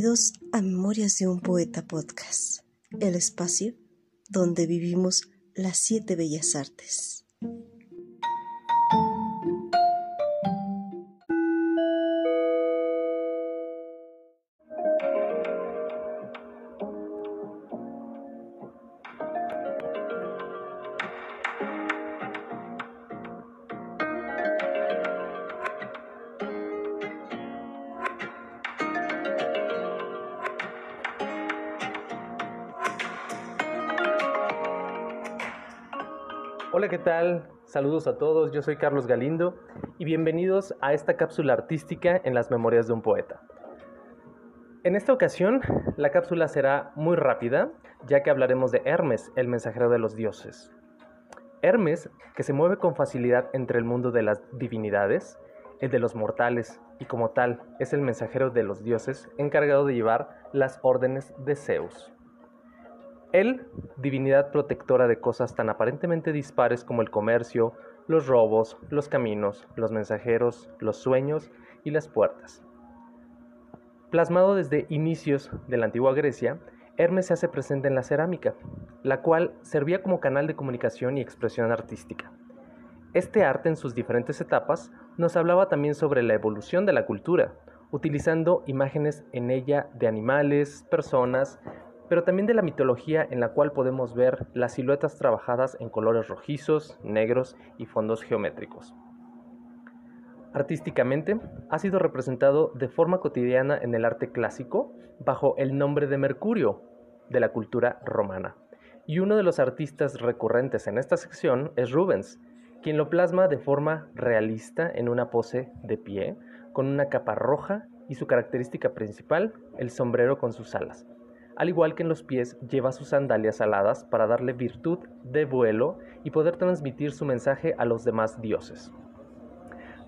Bienvenidos a Memorias de un Poeta Podcast, el espacio donde vivimos las siete bellas artes. Saludos a todos, yo soy Carlos Galindo y bienvenidos a esta cápsula artística en las memorias de un poeta. En esta ocasión, la cápsula será muy rápida, ya que hablaremos de Hermes, el mensajero de los dioses. Hermes, que se mueve con facilidad entre el mundo de las divinidades, el de los mortales, y como tal es el mensajero de los dioses encargado de llevar las órdenes de Zeus. Él, divinidad protectora de cosas tan aparentemente dispares como el comercio, los robos, los caminos, los mensajeros, los sueños y las puertas. Plasmado desde inicios de la antigua Grecia, Hermes se hace presente en la cerámica, la cual servía como canal de comunicación y expresión artística. Este arte en sus diferentes etapas nos hablaba también sobre la evolución de la cultura, utilizando imágenes en ella de animales, personas, pero también de la mitología en la cual podemos ver las siluetas trabajadas en colores rojizos, negros y fondos geométricos. Artísticamente, ha sido representado de forma cotidiana en el arte clásico bajo el nombre de Mercurio de la cultura romana. Y uno de los artistas recurrentes en esta sección es Rubens, quien lo plasma de forma realista en una pose de pie, con una capa roja y su característica principal, el sombrero con sus alas al igual que en los pies lleva sus sandalias aladas para darle virtud de vuelo y poder transmitir su mensaje a los demás dioses.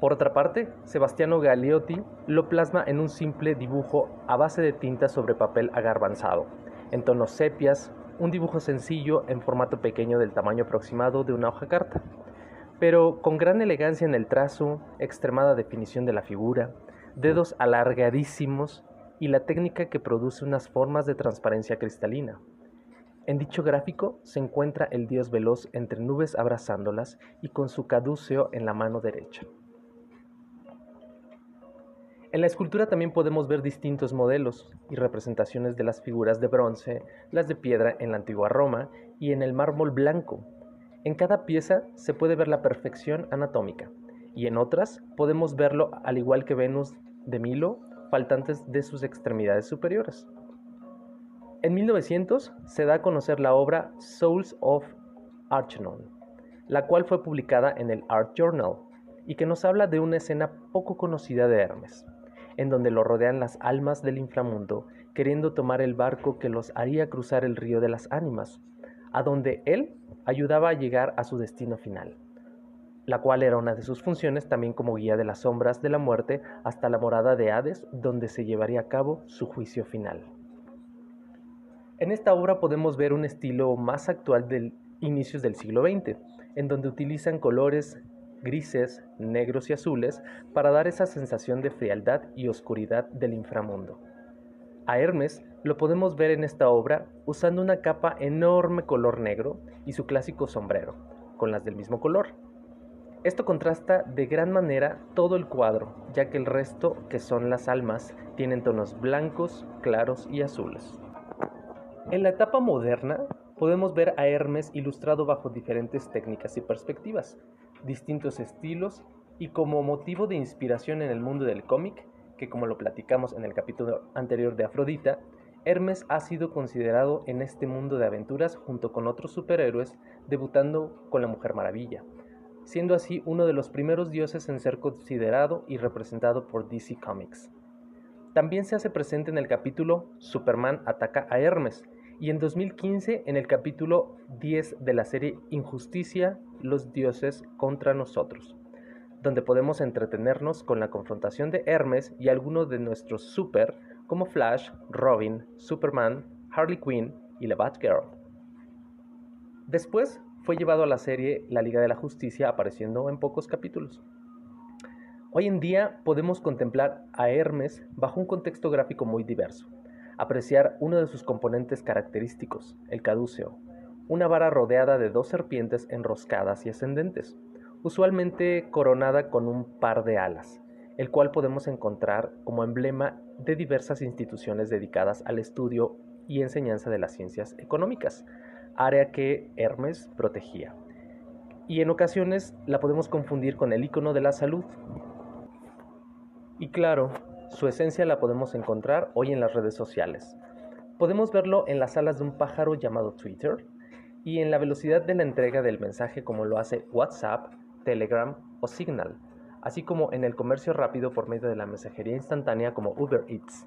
Por otra parte, Sebastiano Galeotti lo plasma en un simple dibujo a base de tinta sobre papel agarbanzado, en tonos sepias, un dibujo sencillo en formato pequeño del tamaño aproximado de una hoja carta, pero con gran elegancia en el trazo, extremada definición de la figura, dedos alargadísimos y la técnica que produce unas formas de transparencia cristalina. En dicho gráfico se encuentra el dios veloz entre nubes abrazándolas y con su caduceo en la mano derecha. En la escultura también podemos ver distintos modelos y representaciones de las figuras de bronce, las de piedra en la antigua Roma y en el mármol blanco. En cada pieza se puede ver la perfección anatómica y en otras podemos verlo al igual que Venus de Milo faltantes de sus extremidades superiores. En 1900 se da a conocer la obra Souls of Archenon, la cual fue publicada en el Art Journal y que nos habla de una escena poco conocida de Hermes, en donde lo rodean las almas del inframundo queriendo tomar el barco que los haría cruzar el río de las ánimas, a donde él ayudaba a llegar a su destino final la cual era una de sus funciones también como guía de las sombras de la muerte hasta la morada de Hades, donde se llevaría a cabo su juicio final. En esta obra podemos ver un estilo más actual del inicios del siglo XX, en donde utilizan colores grises, negros y azules para dar esa sensación de frialdad y oscuridad del inframundo. A Hermes lo podemos ver en esta obra usando una capa enorme color negro y su clásico sombrero, con las del mismo color, esto contrasta de gran manera todo el cuadro, ya que el resto, que son las almas, tienen tonos blancos, claros y azules. En la etapa moderna, podemos ver a Hermes ilustrado bajo diferentes técnicas y perspectivas, distintos estilos y como motivo de inspiración en el mundo del cómic, que como lo platicamos en el capítulo anterior de Afrodita, Hermes ha sido considerado en este mundo de aventuras junto con otros superhéroes, debutando con la Mujer Maravilla, siendo así uno de los primeros dioses en ser considerado y representado por DC Comics. También se hace presente en el capítulo Superman ataca a Hermes y en 2015 en el capítulo 10 de la serie Injusticia, los dioses contra nosotros, donde podemos entretenernos con la confrontación de Hermes y algunos de nuestros super como Flash, Robin, Superman, Harley Quinn y la Batgirl. Después fue llevado a la serie La Liga de la Justicia apareciendo en pocos capítulos. Hoy en día podemos contemplar a Hermes bajo un contexto gráfico muy diverso, apreciar uno de sus componentes característicos, el caduceo, una vara rodeada de dos serpientes enroscadas y ascendentes, usualmente coronada con un par de alas, el cual podemos encontrar como emblema de diversas instituciones dedicadas al estudio y enseñanza de las ciencias económicas, área que Hermes protegía. Y en ocasiones la podemos confundir con el icono de la salud. Y claro, su esencia la podemos encontrar hoy en las redes sociales. Podemos verlo en las alas de un pájaro llamado Twitter y en la velocidad de la entrega del mensaje como lo hace WhatsApp, Telegram o Signal, así como en el comercio rápido por medio de la mensajería instantánea como Uber Eats.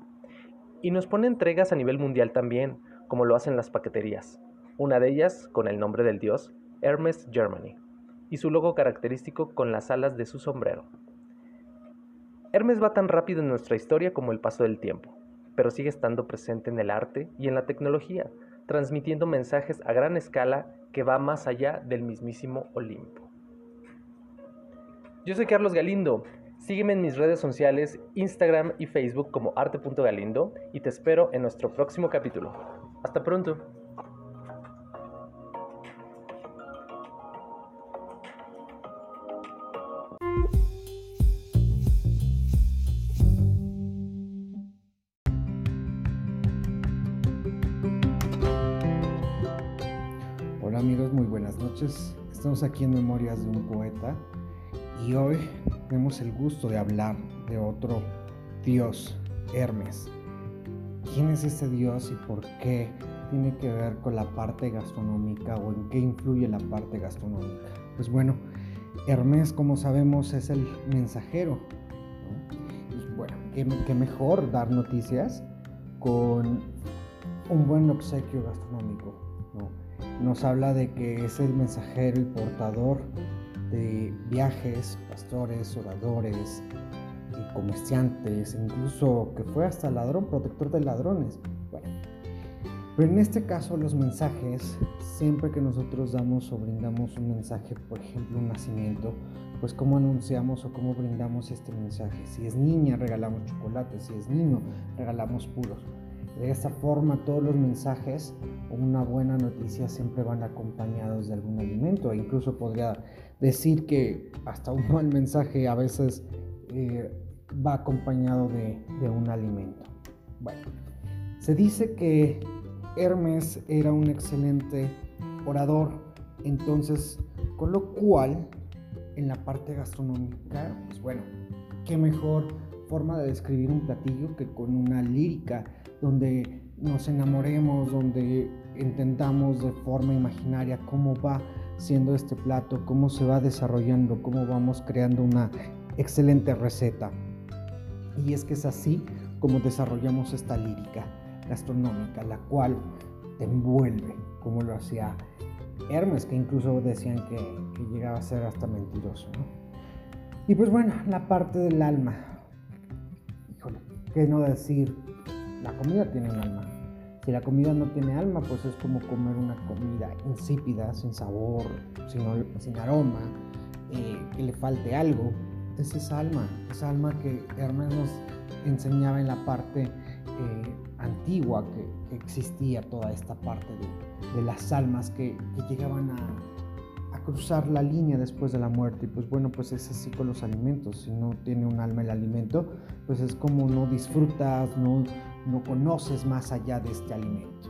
Y nos pone entregas a nivel mundial también, como lo hacen las paqueterías, una de ellas con el nombre del dios Hermes Germany, y su logo característico con las alas de su sombrero. Hermes va tan rápido en nuestra historia como el paso del tiempo, pero sigue estando presente en el arte y en la tecnología, transmitiendo mensajes a gran escala que va más allá del mismísimo Olimpo. Yo soy Carlos Galindo. Sígueme en mis redes sociales, Instagram y Facebook como arte.galindo y te espero en nuestro próximo capítulo. Hasta pronto. Estamos aquí en Memorias de un Poeta y hoy tenemos el gusto de hablar de otro dios, Hermes. ¿Quién es este dios y por qué tiene que ver con la parte gastronómica o en qué influye la parte gastronómica? Pues bueno, Hermes, como sabemos, es el mensajero. Y bueno, ¿qué, qué mejor dar noticias con un buen obsequio gastronómico. ¿No? Nos habla de que es el mensajero y portador de viajes, pastores, oradores, y comerciantes, incluso que fue hasta ladrón, protector de ladrones. Bueno, pero en este caso los mensajes, siempre que nosotros damos o brindamos un mensaje, por ejemplo un nacimiento, pues cómo anunciamos o cómo brindamos este mensaje. Si es niña, regalamos chocolate, si es niño, regalamos puros. De esta forma, todos los mensajes o una buena noticia siempre van acompañados de algún alimento. E incluso podría decir que hasta un mal mensaje a veces eh, va acompañado de, de un alimento. Bueno, se dice que Hermes era un excelente orador, entonces, con lo cual, en la parte gastronómica, pues bueno, qué mejor forma de describir un platillo que con una lírica donde nos enamoremos, donde entendamos de forma imaginaria cómo va siendo este plato, cómo se va desarrollando, cómo vamos creando una excelente receta. Y es que es así como desarrollamos esta lírica gastronómica, la cual te envuelve, como lo hacía Hermes, que incluso decían que, que llegaba a ser hasta mentiroso. ¿no? Y pues bueno, la parte del alma. Híjole, ¿qué no decir? La comida tiene un alma. Si la comida no tiene alma, pues es como comer una comida insípida, sin sabor, sin, aroma, eh, que le falte algo. Es esa alma, esa alma que Hermes nos enseñaba en la parte eh, antigua que, existía toda esta parte de, las almas que, llegaban a, a, cruzar la línea después de la muerte. Y pues bueno, pues es así con los alimentos. Si no tiene un alma el alimento, pues es como no disfrutas, no, no conoces más allá de este alimento.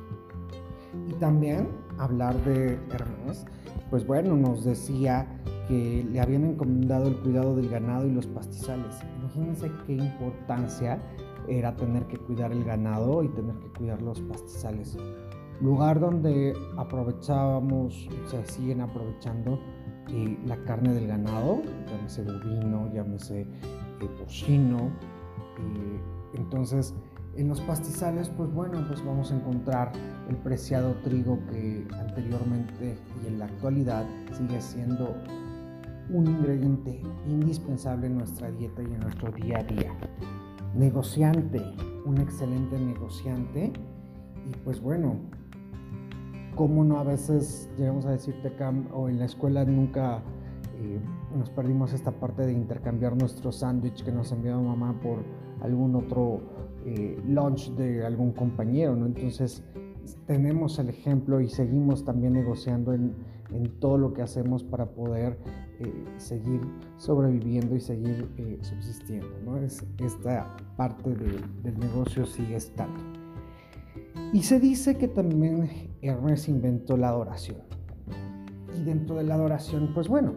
Y también hablar de Hermes, pues bueno, nos decía que le habían encomendado el cuidado del ganado y los pastizales. Imagínense qué importancia era tener que cuidar el ganado y tener que cuidar los pastizales. Lugar donde aprovechábamos, se siguen aprovechando eh, la carne del ganado, llámese bovino, llámese eh, porcino. Eh, entonces, en los pastizales, pues bueno, pues vamos a encontrar el preciado trigo que anteriormente y en la actualidad sigue siendo un ingrediente indispensable en nuestra dieta y en nuestro día a día. Negociante, un excelente negociante. Y pues bueno, cómo no a veces llegamos a decirte acá o en la escuela nunca eh, nos perdimos esta parte de intercambiar nuestro sándwich que nos envió mamá por algún otro eh, lunch de algún compañero, ¿no? Entonces tenemos el ejemplo y seguimos también negociando en, en todo lo que hacemos para poder eh, seguir sobreviviendo y seguir eh, subsistiendo. ¿no? Es, esta parte del negocio sigue estando. Y se dice que también Hermes inventó la adoración. Y dentro de la adoración, pues bueno,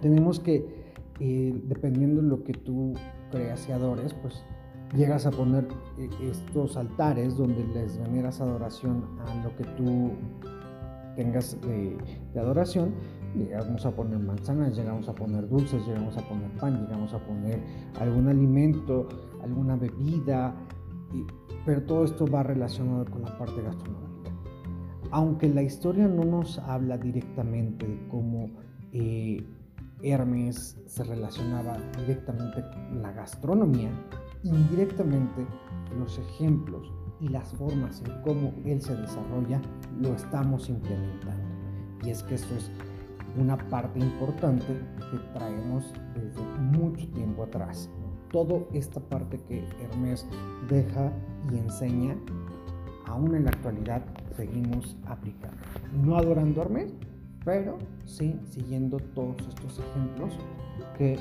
tenemos que, eh, dependiendo de lo que tú creas y adores, pues llegas a poner estos altares donde les veneras adoración a lo que tú tengas de, adoración, llegamos a poner manzanas, llegamos a poner dulces, llegamos a poner pan, llegamos a poner algún alimento, alguna bebida, pero todo esto va relacionado con la parte gastronómica. Aunque la historia no nos habla directamente de cómo eh, Hermes se relacionaba directamente con la gastronomía, indirectamente los ejemplos y las formas en cómo él se desarrolla lo estamos implementando. Y es que esto es una parte importante que traemos desde mucho tiempo atrás. Toda esta parte que Hermes deja y enseña, aún en la actualidad seguimos aplicando. No adorando a Hermes, pero sí siguiendo todos estos ejemplos que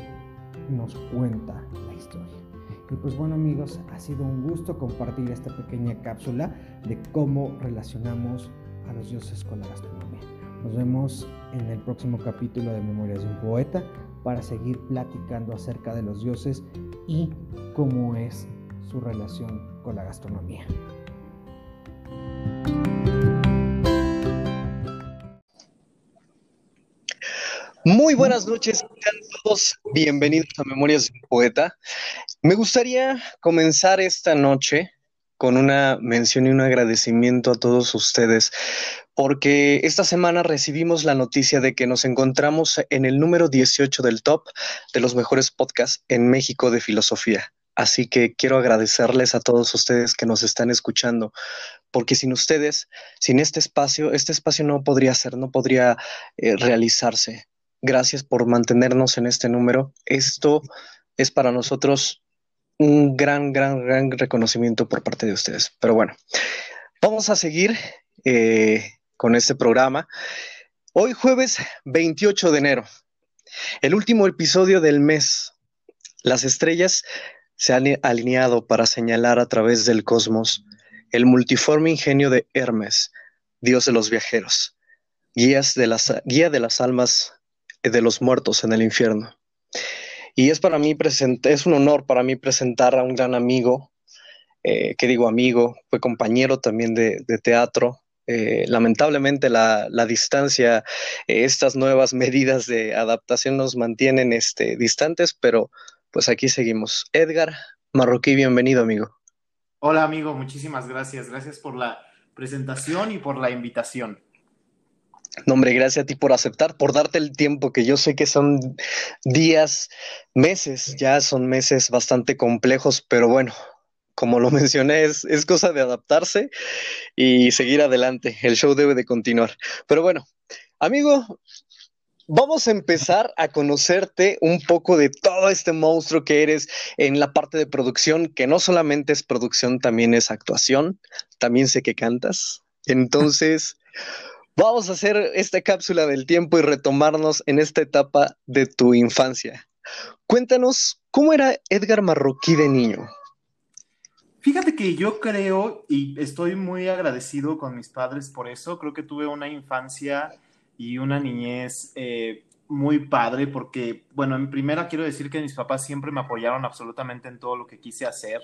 nos cuenta la historia. Y pues bueno amigos, ha sido un gusto compartir esta pequeña cápsula de cómo relacionamos a los dioses con la gastronomía. Nos vemos en el próximo capítulo de Memorias de un Poeta para seguir platicando acerca de los dioses y cómo es su relación con la gastronomía. Muy buenas noches, a todos bienvenidos a Memorias de un Poeta. Me gustaría comenzar esta noche con una mención y un agradecimiento a todos ustedes, porque esta semana recibimos la noticia de que nos encontramos en el número 18 del top de los mejores podcasts en México de filosofía. Así que quiero agradecerles a todos ustedes que nos están escuchando, porque sin ustedes, sin este espacio, este espacio no podría ser, no podría eh, realizarse. Gracias por mantenernos en este número. Esto es para nosotros un gran, gran, gran reconocimiento por parte de ustedes. Pero bueno, vamos a seguir eh, con este programa. Hoy jueves 28 de enero, el último episodio del mes. Las estrellas se han alineado para señalar a través del cosmos el multiforme ingenio de Hermes, dios de los viajeros, guías de las, guía de las almas de los muertos en el infierno. Y es para mí es un honor para mí presentar a un gran amigo, eh, que digo amigo, fue compañero también de, teatro. Eh, lamentablemente la, distancia, eh, estas nuevas medidas de adaptación nos mantienen este, distantes, pero pues aquí seguimos. Edgar Marroquí, bienvenido amigo. Hola amigo, muchísimas gracias. Gracias por la presentación y por la invitación. No, hombre, gracias a ti por aceptar, por darte el tiempo, que yo sé que son días, meses, ya son meses bastante complejos, pero bueno, como lo mencioné, es, es cosa de adaptarse y seguir adelante. El show debe de continuar. Pero bueno, amigo, vamos a empezar a conocerte un poco de todo este monstruo que eres en la parte de producción, que no solamente es producción, también es actuación. También sé que cantas. Entonces... Vamos a hacer esta cápsula del tiempo y retomarnos en esta etapa de tu infancia. Cuéntanos, ¿cómo era Edgar Marroquí de niño? Fíjate que yo creo y estoy muy agradecido con mis padres por eso. Creo que tuve una infancia y una niñez eh, muy padre porque, bueno, en primera quiero decir que mis papás siempre me apoyaron absolutamente en todo lo que quise hacer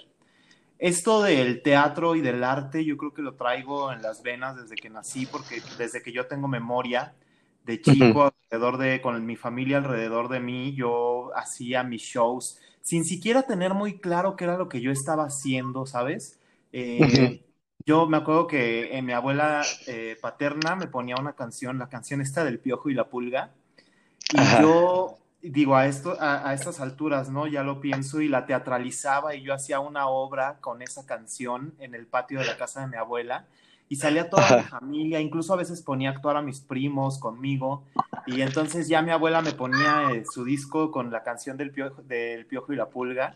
esto del teatro y del arte yo creo que lo traigo en las venas desde que nací, porque desde que yo tengo memoria de chico, alrededor de, con mi familia alrededor de mí, yo hacía mis shows sin siquiera tener muy claro qué era lo que yo estaba haciendo, ¿sabes? Eh, yo me acuerdo que mi abuela eh, paterna me ponía una canción, la canción esta del Piojo y la Pulga, y yo digo, a, esto, a, estas alturas, ¿no? Ya lo pienso y la teatralizaba y yo hacía una obra con esa canción en el patio de la casa de mi abuela y salía toda mi familia, incluso a veces ponía a actuar a mis primos conmigo, y entonces ya mi abuela me ponía eh, su disco con la canción del piojo, del piojo y la pulga,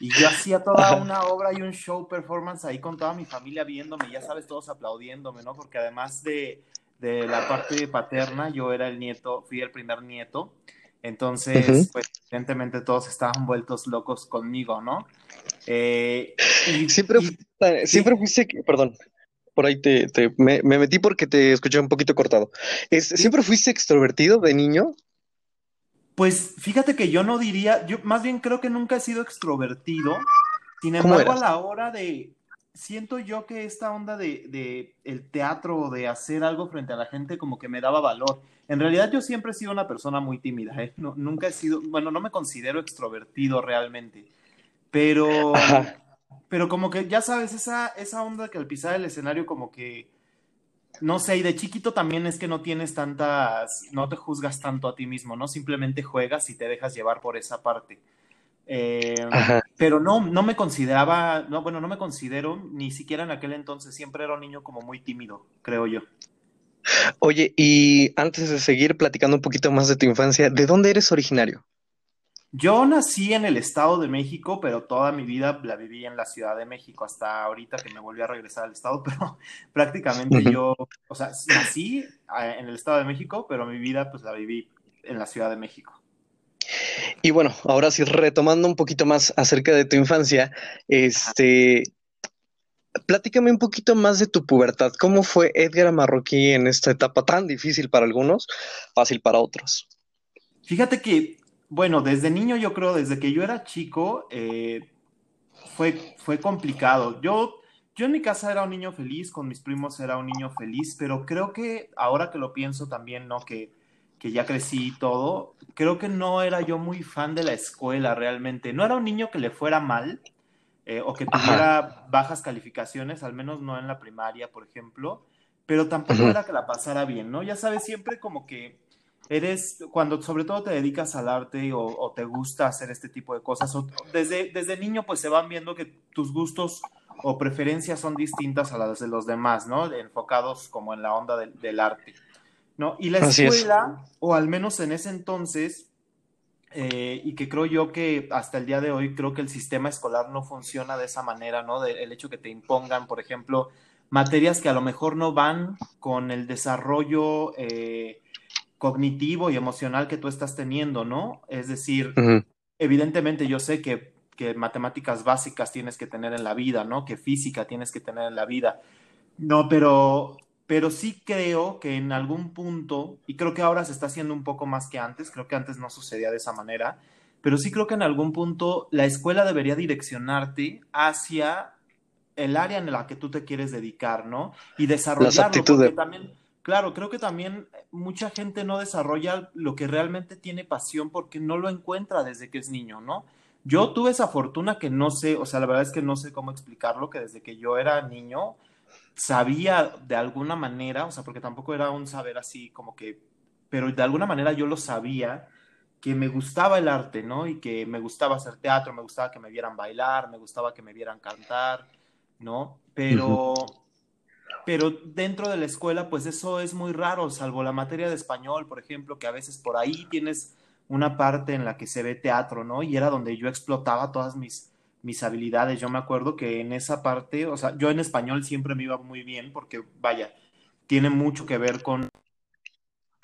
y yo hacía toda una obra y un show performance ahí con toda mi familia viéndome, ya sabes, todos aplaudiéndome, ¿no? Porque además de, de la parte paterna, yo era el nieto, fui el primer nieto, entonces, pues evidentemente todos estaban vueltos locos conmigo, ¿no? Eh, y, siempre, siempre fuiste, perdón, por ahí te, me, metí porque te escuché un poquito cortado. ¿Siempre fuiste extrovertido de niño? Pues fíjate que yo no diría, yo más bien creo que nunca he sido extrovertido. Sin embargo, a la hora de, siento yo que esta onda de, de, el teatro, de hacer algo frente a la gente, como que me daba valor. En realidad yo siempre he sido una persona muy tímida, ¿eh? nunca he sido, bueno, no me considero extrovertido realmente, pero pero como que ya sabes, esa, esa onda que al pisar el escenario como que, no sé, y de chiquito también es que no tienes tantas, no te juzgas tanto a ti mismo, ¿no? Simplemente juegas y te dejas llevar por esa parte. Eh, pero no, no me consideraba, no, bueno, no me considero, ni siquiera en aquel entonces, siempre era un niño como muy tímido, creo yo. Oye, y antes de seguir platicando un poquito más de tu infancia, ¿de dónde eres originario? Yo nací en el Estado de México, pero toda mi vida la viví en la Ciudad de México, hasta ahorita que me volví a regresar al Estado, pero prácticamente yo, o sea, nací eh, en el Estado de México, pero mi vida pues la viví en la Ciudad de México. Y bueno, ahora sí, retomando un poquito más acerca de tu infancia, este, platícame un poquito más de tu pubertad. ¿Cómo fue Edgar Marroquí en esta etapa tan difícil para algunos, fácil para otros? Fíjate que bueno, desde niño yo creo, desde que yo era chico, eh, fue, fue complicado. Yo, yo en mi casa era un niño feliz, con mis primos era un niño feliz, pero creo que ahora que lo pienso también, ¿no? Que, que ya crecí y todo, creo que no era yo muy fan de la escuela realmente. No era un niño que le fuera mal eh, o que tuviera bajas calificaciones, al menos no en la primaria, por ejemplo, pero tampoco era que la pasara bien, ¿no? Ya sabes, siempre como que eres, cuando sobre todo te dedicas al arte o, te gusta hacer este tipo de cosas, desde, desde niño pues se van viendo que tus gustos o preferencias son distintas a las de los demás, ¿no? Enfocados como en la onda del arte, ¿no? Y la escuela, o al menos en ese entonces, eh, y que creo yo que hasta el día de hoy creo que el sistema escolar no funciona de esa manera, ¿no? el hecho que te impongan, por ejemplo, materias que a lo mejor no van con el desarrollo eh, cognitivo y emocional que tú estás teniendo, ¿no? Es decir, evidentemente yo sé que, que, matemáticas básicas tienes que tener en la vida, ¿no? Que física tienes que tener en la vida. No, pero, pero sí creo que en algún punto, y creo que ahora se está haciendo un poco más que antes, creo que antes no sucedía de esa manera, pero sí creo que en algún punto la escuela debería direccionarte hacia el área en la que tú te quieres dedicar, ¿no? Y desarrollarlo, porque también Claro, creo que también mucha gente no desarrolla lo que realmente tiene pasión porque no lo encuentra desde que es niño, ¿no? Yo tuve esa fortuna que no sé, o sea, la verdad es que no sé cómo explicarlo, que desde que yo era niño sabía de alguna manera, o sea, porque tampoco era un saber así como que, pero de alguna manera yo lo sabía, que me gustaba el arte, ¿no? Y que me gustaba hacer teatro, me gustaba que me vieran bailar, me gustaba que me vieran cantar, ¿no? Pero pero dentro de la escuela, pues eso es muy raro, salvo la materia de español, por ejemplo, que a veces por ahí tienes una parte en la que se ve teatro, ¿no? Y era donde yo explotaba todas mis, mis habilidades. Yo me acuerdo que en esa parte, o sea, yo en español siempre me iba muy bien porque, vaya, tiene mucho que ver con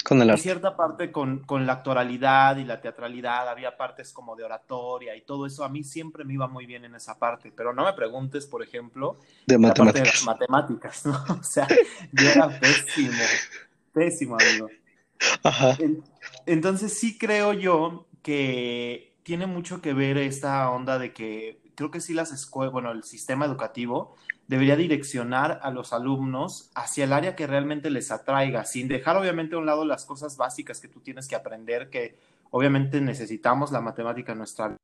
con el arte. cierta parte con, con, la actoralidad y la teatralidad, había partes como de oratoria y todo eso. A mí siempre me iba muy bien en esa parte, pero no me preguntes, por ejemplo, de matemáticas. de las matemáticas, ¿no? O sea, yo era pésimo, pésimo, amigo. Ajá. Entonces sí creo yo que tiene mucho que ver esta onda de que creo que sí las escuelas, bueno, el sistema educativo debería direccionar a los alumnos hacia el área que realmente les atraiga, sin dejar obviamente a un lado las cosas básicas que tú tienes que aprender, que obviamente necesitamos la matemática en nuestra vida,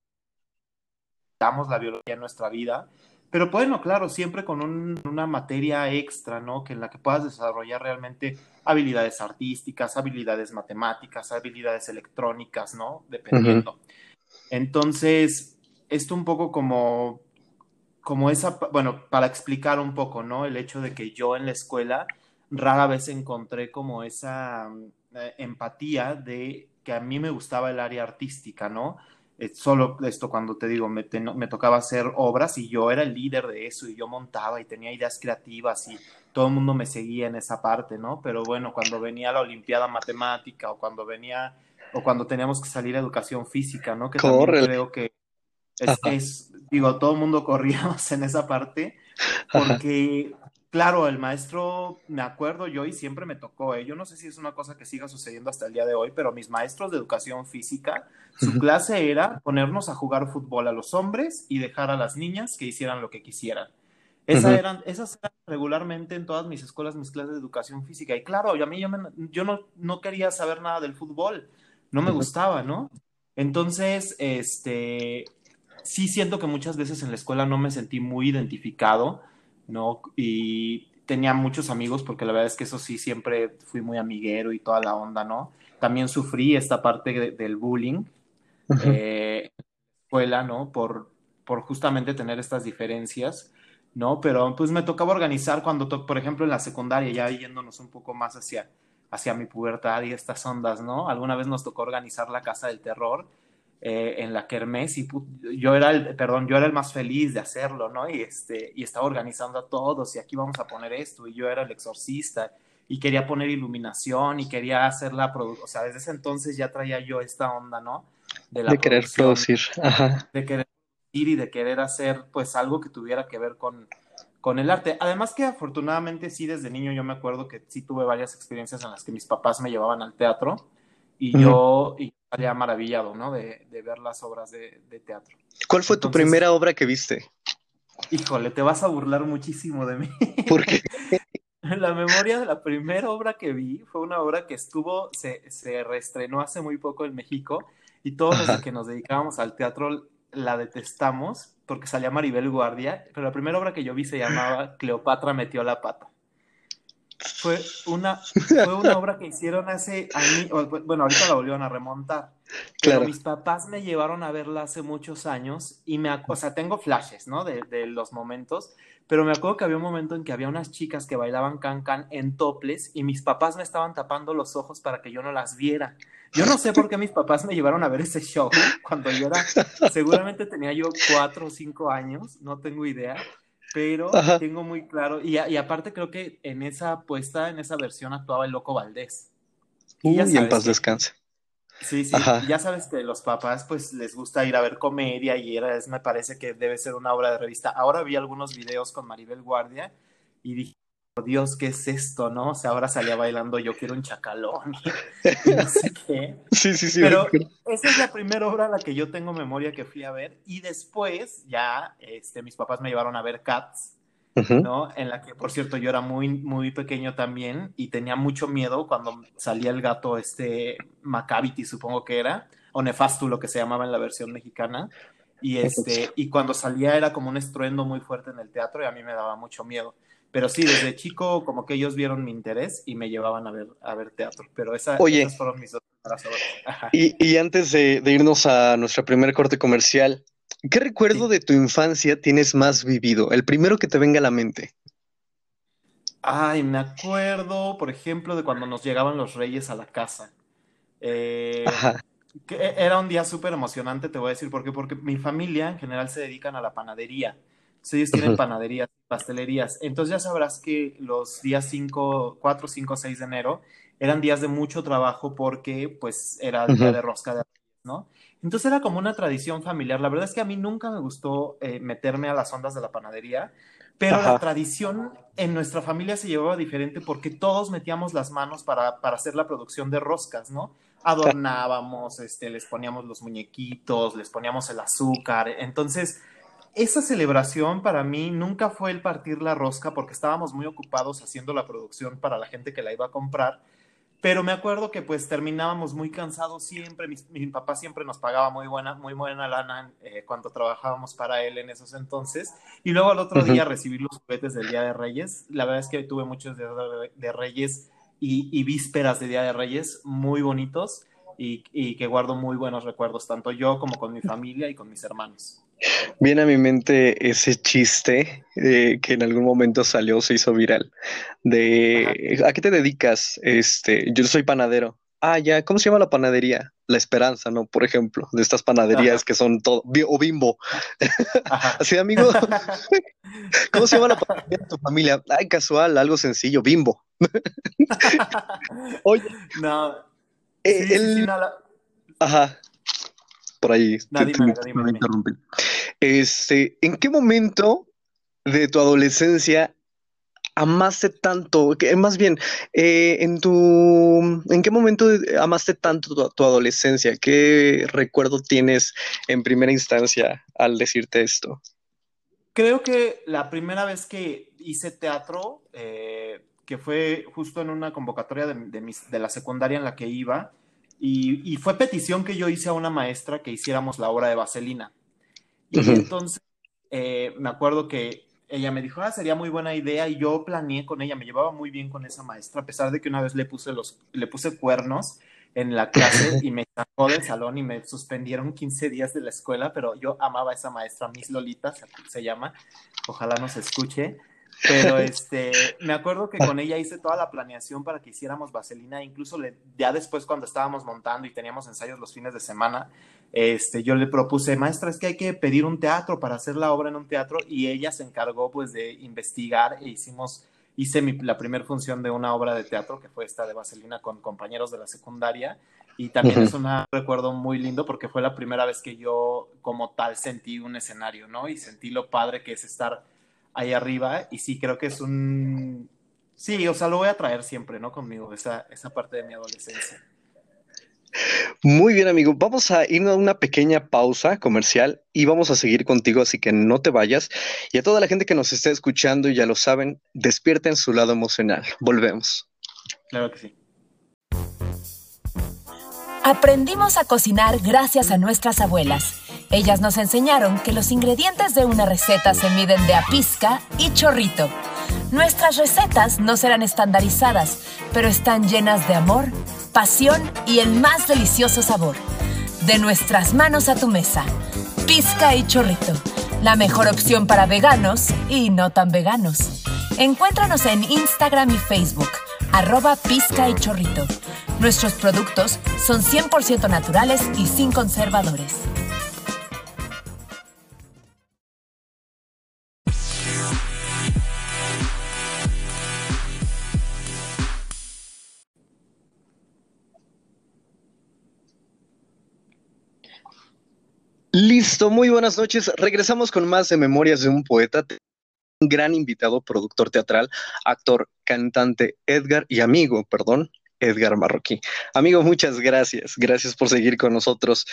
necesitamos la biología en nuestra vida, pero bueno, claro, siempre con una materia extra, ¿no? Que en la que puedas desarrollar realmente habilidades artísticas, habilidades matemáticas, habilidades electrónicas, ¿no? Dependiendo. Entonces, esto un poco como como esa, bueno, para explicar un poco, ¿no? El hecho de que yo en la escuela rara vez encontré como esa eh, empatía de que a mí me gustaba el área artística, ¿no? Eh, solo esto cuando te digo, me, me, tocaba hacer obras y yo era el líder de eso y yo montaba y tenía ideas creativas y todo el mundo me seguía en esa parte, ¿no? Pero bueno, cuando venía la Olimpiada Matemática o cuando venía o cuando teníamos que salir a educación física, ¿no? Que también creo que es, digo, todo el mundo corríamos en esa parte porque Claro, el maestro, me acuerdo yo y siempre me tocó, ¿eh? yo no sé si es una cosa que siga sucediendo hasta el día de hoy, pero mis maestros de educación física, su clase era ponernos a jugar fútbol a los hombres y dejar a las niñas que hicieran lo que quisieran. Esa eran, esas eran regularmente en todas mis escuelas mis clases de educación física. Y claro, a mí yo, yo no, no, quería saber nada del fútbol, no me gustaba, ¿no? Entonces, este, sí siento que muchas veces en la escuela no me sentí muy identificado ¿no? Y tenía muchos amigos, porque la verdad es que eso sí, siempre fui muy amiguero y toda la onda, ¿no? También sufrí esta parte del bullying eh, en la escuela, ¿no? Por, por justamente tener estas diferencias, ¿no? Pero pues me tocaba organizar cuando, por ejemplo, en la secundaria, ya yéndonos un poco más hacia, hacia mi pubertad y estas ondas, ¿no? Alguna vez nos tocó organizar la Casa del Terror eh, en la Kermés y yo era el, perdón, yo era el más feliz de hacerlo, ¿no? Y, este, y estaba organizando a todos y aquí vamos a poner esto y yo era el exorcista y quería poner iluminación y quería hacer la producción, o sea, desde ese entonces ya traía yo esta onda, ¿no? De, la de querer producir, Ajá. de querer producir y de querer hacer pues algo que tuviera que ver con, con el arte. Además que afortunadamente sí, desde niño yo me acuerdo que sí tuve varias experiencias en las que mis papás me llevaban al teatro y yo, estaría maravillado, ¿no? De, ver las obras de, teatro. ¿Cuál fue tu primera obra que viste? Híjole, te vas a burlar muchísimo de mí. ¿Por qué? la memoria de la primera obra que vi fue una obra que estuvo, se, se reestrenó hace muy poco en México y todos los que nos dedicábamos al teatro la detestamos porque salía Maribel Guardia, pero la primera obra que yo vi se llamaba Cleopatra metió la pata fue una, fue una obra que hicieron hace años, bueno, ahorita la volvieron a remontar, pero mis papás me llevaron a verla hace muchos años y me, o sea, tengo flashes, ¿no? De, de, los momentos, pero me acuerdo que había un momento en que había unas chicas que bailaban can can en toples y mis papás me estaban tapando los ojos para que yo no las viera. Yo no sé por qué mis papás me llevaron a ver ese show cuando yo era, seguramente tenía yo cuatro o cinco años, no tengo idea, pero tengo muy claro, y, y, aparte creo que en esa apuesta, en esa versión actuaba el Loco Valdés. Y, en paz descanse. Sí, sí, ya sabes que los papás pues les gusta ir a ver comedia y era, es, me parece que debe ser una obra de revista. Ahora vi algunos videos con Maribel Guardia y dije, Dios, ¿qué es esto? ¿No? O sea, ahora salía bailando Yo quiero un chacalón y, no sé qué. Sí, sí, sí. Pero esa es la primera obra a la que yo tengo memoria que fui a ver. Y después ya este, mis papás me llevaron a ver Cats, ¿no? En la que, por cierto, yo era muy, muy pequeño también y tenía mucho miedo cuando salía el gato este Macavity, supongo que era, o Nefastu, lo que se llamaba en la versión mexicana. Y, este, y cuando salía era como un estruendo muy fuerte en el teatro y a mí me daba mucho miedo. Pero sí, desde chico como que ellos vieron mi interés y me llevaban a ver, a ver teatro. Pero esa, esas fueron mis dos y, y, antes de, irnos a nuestra primer corte comercial, ¿qué recuerdo de tu infancia tienes más vivido? El primero que te venga a la mente. Ay, me acuerdo, por ejemplo, de cuando nos llegaban los reyes a la casa. Eh, que e, era un día súper emocionante, te voy a decir por qué. Porque mi familia en general se dedican a la panadería ellos tienen panaderías, pastelerías. Entonces ya sabrás que los días 5, 4, 5, 6 de enero eran días de mucho trabajo porque pues era día de rosca de ¿no? Entonces era como una tradición familiar. La verdad es que a mí nunca me gustó eh, meterme a las ondas de la panadería, pero la tradición en nuestra familia se llevaba diferente porque todos metíamos las manos para, para hacer la producción de roscas, ¿no? Adornábamos, este, les poníamos los muñequitos, les poníamos el azúcar. Entonces, esa celebración para mí nunca fue el partir la rosca porque estábamos muy ocupados haciendo la producción para la gente que la iba a comprar. Pero me acuerdo que pues terminábamos muy cansados siempre. Mi, papá siempre nos pagaba muy buena, muy buena lana eh, cuando trabajábamos para él en esos entonces. Y luego al otro día recibir los juguetes del Día de Reyes. La verdad es que tuve muchos Días de, Reyes y, vísperas de Día de Reyes muy bonitos y, y que guardo muy buenos recuerdos, tanto yo como con mi familia y con mis hermanos. Viene a mi mente ese chiste eh, que en algún momento salió, se hizo viral, de ¿a qué te dedicas? Este, yo soy panadero. Ah, ya, ¿cómo se llama la panadería? La Esperanza, ¿no? Por ejemplo, de estas panaderías que son todo, o bimbo. Así, amigo, ¿cómo se llama la panadería de tu familia? Ay, casual, algo sencillo, bimbo. Oye, no. Eh, sí, el- sí, no, la- Ajá. Por ahí. No, te- dime, te- dime. Este, ¿en qué momento de tu adolescencia amaste tanto? Que, más bien, eh, en tu, ¿en qué momento amaste tanto tu, tu adolescencia? ¿Qué recuerdo tienes en primera instancia al decirte esto? Creo que la primera vez que hice teatro, eh, que fue justo en una convocatoria de, de mis- de la secundaria en la que iba, y, y fue petición que yo hice a una maestra que hiciéramos la obra de Vaselina. Y entonces eh, me acuerdo que ella me dijo, ah, sería muy buena idea, y yo planeé con ella, me llevaba muy bien con esa maestra, a pesar de que una vez le puse, los, le puse cuernos en la clase y me sacó del salón y me suspendieron 15 días de la escuela, pero yo amaba a esa maestra, Miss Lolita se llama, ojalá nos escuche. Pero este, me acuerdo que con ella hice toda la planeación para que hiciéramos Vaselina, incluso le, ya después cuando estábamos montando y teníamos ensayos los fines de semana, este, yo le propuse, maestra, es que hay que pedir un teatro para hacer la obra en un teatro y ella se encargó pues de investigar e hicimos, hice mi- la primera función de una obra de teatro que fue esta de Vaselina con compañeros de la secundaria y también es un recuerdo muy lindo porque fue la primera vez que yo como tal sentí un escenario, ¿no? Y sentí lo padre que es estar ahí arriba y sí, creo que es un... Sí, o sea, lo voy a traer siempre, ¿no? Conmigo, esa, esa parte de mi adolescencia. Muy bien, amigo. Vamos a ir a una pequeña pausa comercial y vamos a seguir contigo, así que no te vayas. Y a toda la gente que nos está escuchando, ya lo saben, despierten su lado emocional. Volvemos. Claro que sí. Aprendimos a cocinar gracias a nuestras abuelas. Ellas nos enseñaron que los ingredientes de una receta se miden de a pizca y chorrito. Nuestras recetas no serán estandarizadas, pero están llenas de amor, pasión y el más delicioso sabor. De nuestras manos a tu mesa. Pizca y chorrito. La mejor opción para veganos y no tan veganos. Encuéntranos en Instagram y Facebook, arroba pizca y chorrito. Nuestros productos son 100% naturales y sin conservadores. Listo, muy buenas noches. Regresamos con más de Memorias de un Poeta. Un gran invitado, productor teatral, actor, cantante, Edgar y amigo, perdón, Edgar Marroquí. Amigo, muchas gracias. Gracias por seguir con nosotros.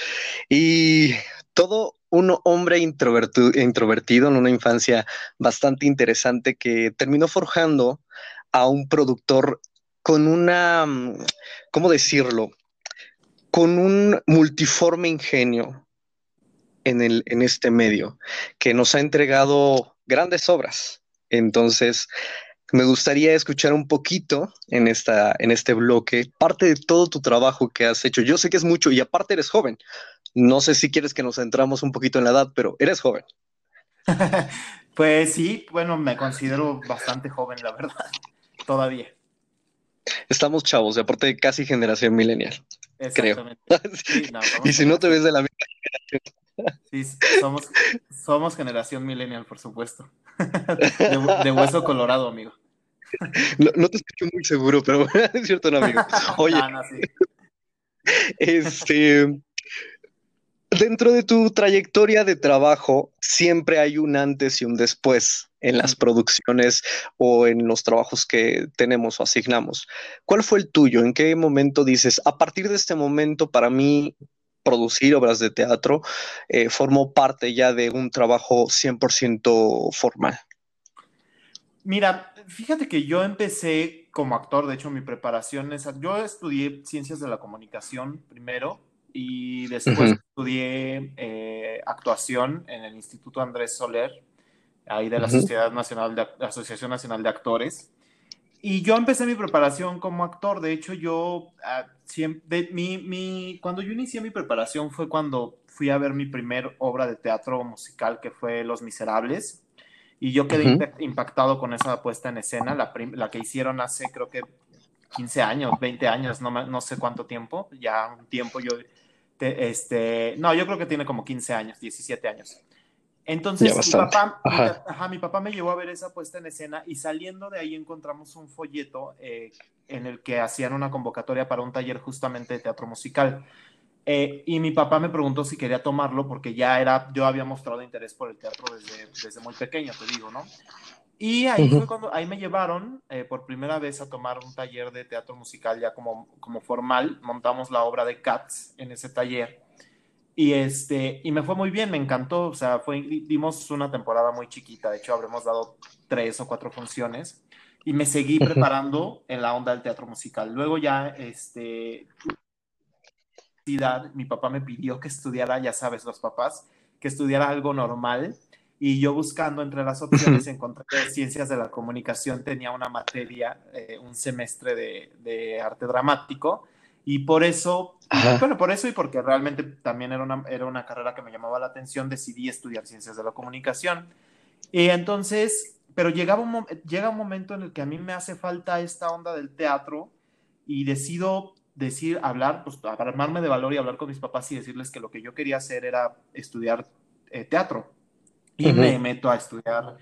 Y todo un hombre introvertido en una infancia bastante interesante que terminó forjando a un productor con una, mm, ¿cómo decirlo? Con un multiforme ingenio en, el, en este medio, que nos ha entregado grandes obras. Entonces, me gustaría escuchar un poquito en, esta, en este bloque, parte de todo tu trabajo que has hecho. Yo sé que es mucho y aparte eres joven. No sé si quieres que nos centramos un poquito en la edad, pero eres joven. Pues sí, bueno, me considero bastante joven, la verdad, todavía. Estamos chavos, y aparte casi generación millennial. Creo. Sí, no, y si no te ves de la misma Sí, somos, somos generación millennial, por supuesto. De, hu- de hueso colorado, amigo. no, no te escucho muy seguro, pero es cierto, no, amigo. Oye, No, no, sí. Este, dentro de tu trayectoria de trabajo, siempre hay un antes y un después en las producciones o en los trabajos que tenemos o asignamos. ¿Cuál fue el tuyo? ¿En qué momento dices, a partir de este momento, para mí, producir obras de teatro eh, formó parte ya de un trabajo 100% formal? Mira, fíjate que yo empecé como actor, de hecho mi preparación es, yo estudié ciencias de la comunicación primero y después Ujú. estudié eh, actuación en el Instituto Andrés Soler, ahí de la Ujú. Sociedad Nacional de, la Asociación Nacional de Actores. Y yo empecé mi preparación como actor, de hecho yo ah, siempre, mi, mi, cuando yo inicié mi preparación fue cuando fui a ver mi primer obra de teatro musical que fue Los Miserables y yo quedé impactado con esa puesta en escena, la, la, que hicieron hace creo que 15 años, 20 años, no, no sé cuánto tiempo, ya un tiempo yo, este, no, yo creo que tiene como 15 años, 17 años. Entonces, mi papá, mi, papá me llevó a ver esa puesta en escena y saliendo de ahí encontramos un folleto eh, en el que hacían una convocatoria para un taller justamente de teatro musical. Eh, y mi papá me preguntó si quería tomarlo porque ya era, yo había mostrado interés por el teatro desde, desde muy pequeño, te digo, ¿no? Y ahí fue cuando, ahí me llevaron eh, por primera vez a tomar un taller de teatro musical ya como, como formal. Montamos la obra de Cats en ese taller. Y, este, y me fue muy bien, me encantó. O sea, fue, dimos una temporada muy chiquita. De hecho, habremos dado tres o cuatro funciones. Y me seguí preparando en la onda del teatro musical. Luego ya, este, mi papá me pidió que estudiara, ya sabes, los papás, que estudiara algo normal. Y yo buscando entre las opciones encontré que Ciencias de la Comunicación. Tenía una materia, eh, un semestre de, de, arte dramático. Y por eso, bueno, por eso y porque realmente también era una, era una carrera que me llamaba la atención, decidí estudiar Ciencias de la Comunicación. Y entonces, pero llegaba un, llega un momento en el que a mí me hace falta esta onda del teatro y decido decir, hablar, pues armarme de valor y hablar con mis papás y decirles que lo que yo quería hacer era estudiar eh, teatro. Y me meto a estudiar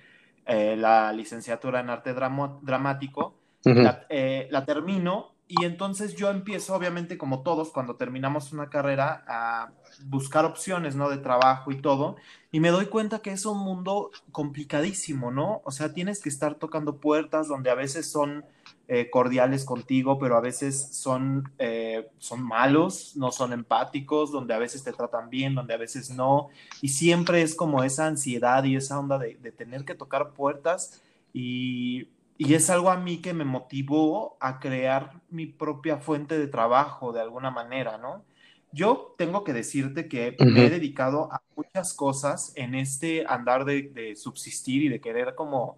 eh, la licenciatura en arte dramático. Eh, la, termino y entonces yo empiezo, obviamente, como todos, cuando terminamos una carrera, a buscar opciones, ¿no? De trabajo y todo. Y me doy cuenta que es un mundo complicadísimo, ¿no? O sea, tienes que estar tocando puertas donde a veces son eh, cordiales contigo, pero a veces son, eh, son malos, no son empáticos, donde a veces te tratan bien, donde a veces no. Y siempre es como esa ansiedad y esa onda de, tener que tocar puertas y, y, es algo a mí que me motivó a crear mi propia fuente de trabajo de alguna manera, ¿no? Yo tengo que decirte que me he dedicado a muchas cosas en este andar de, de subsistir y de querer como,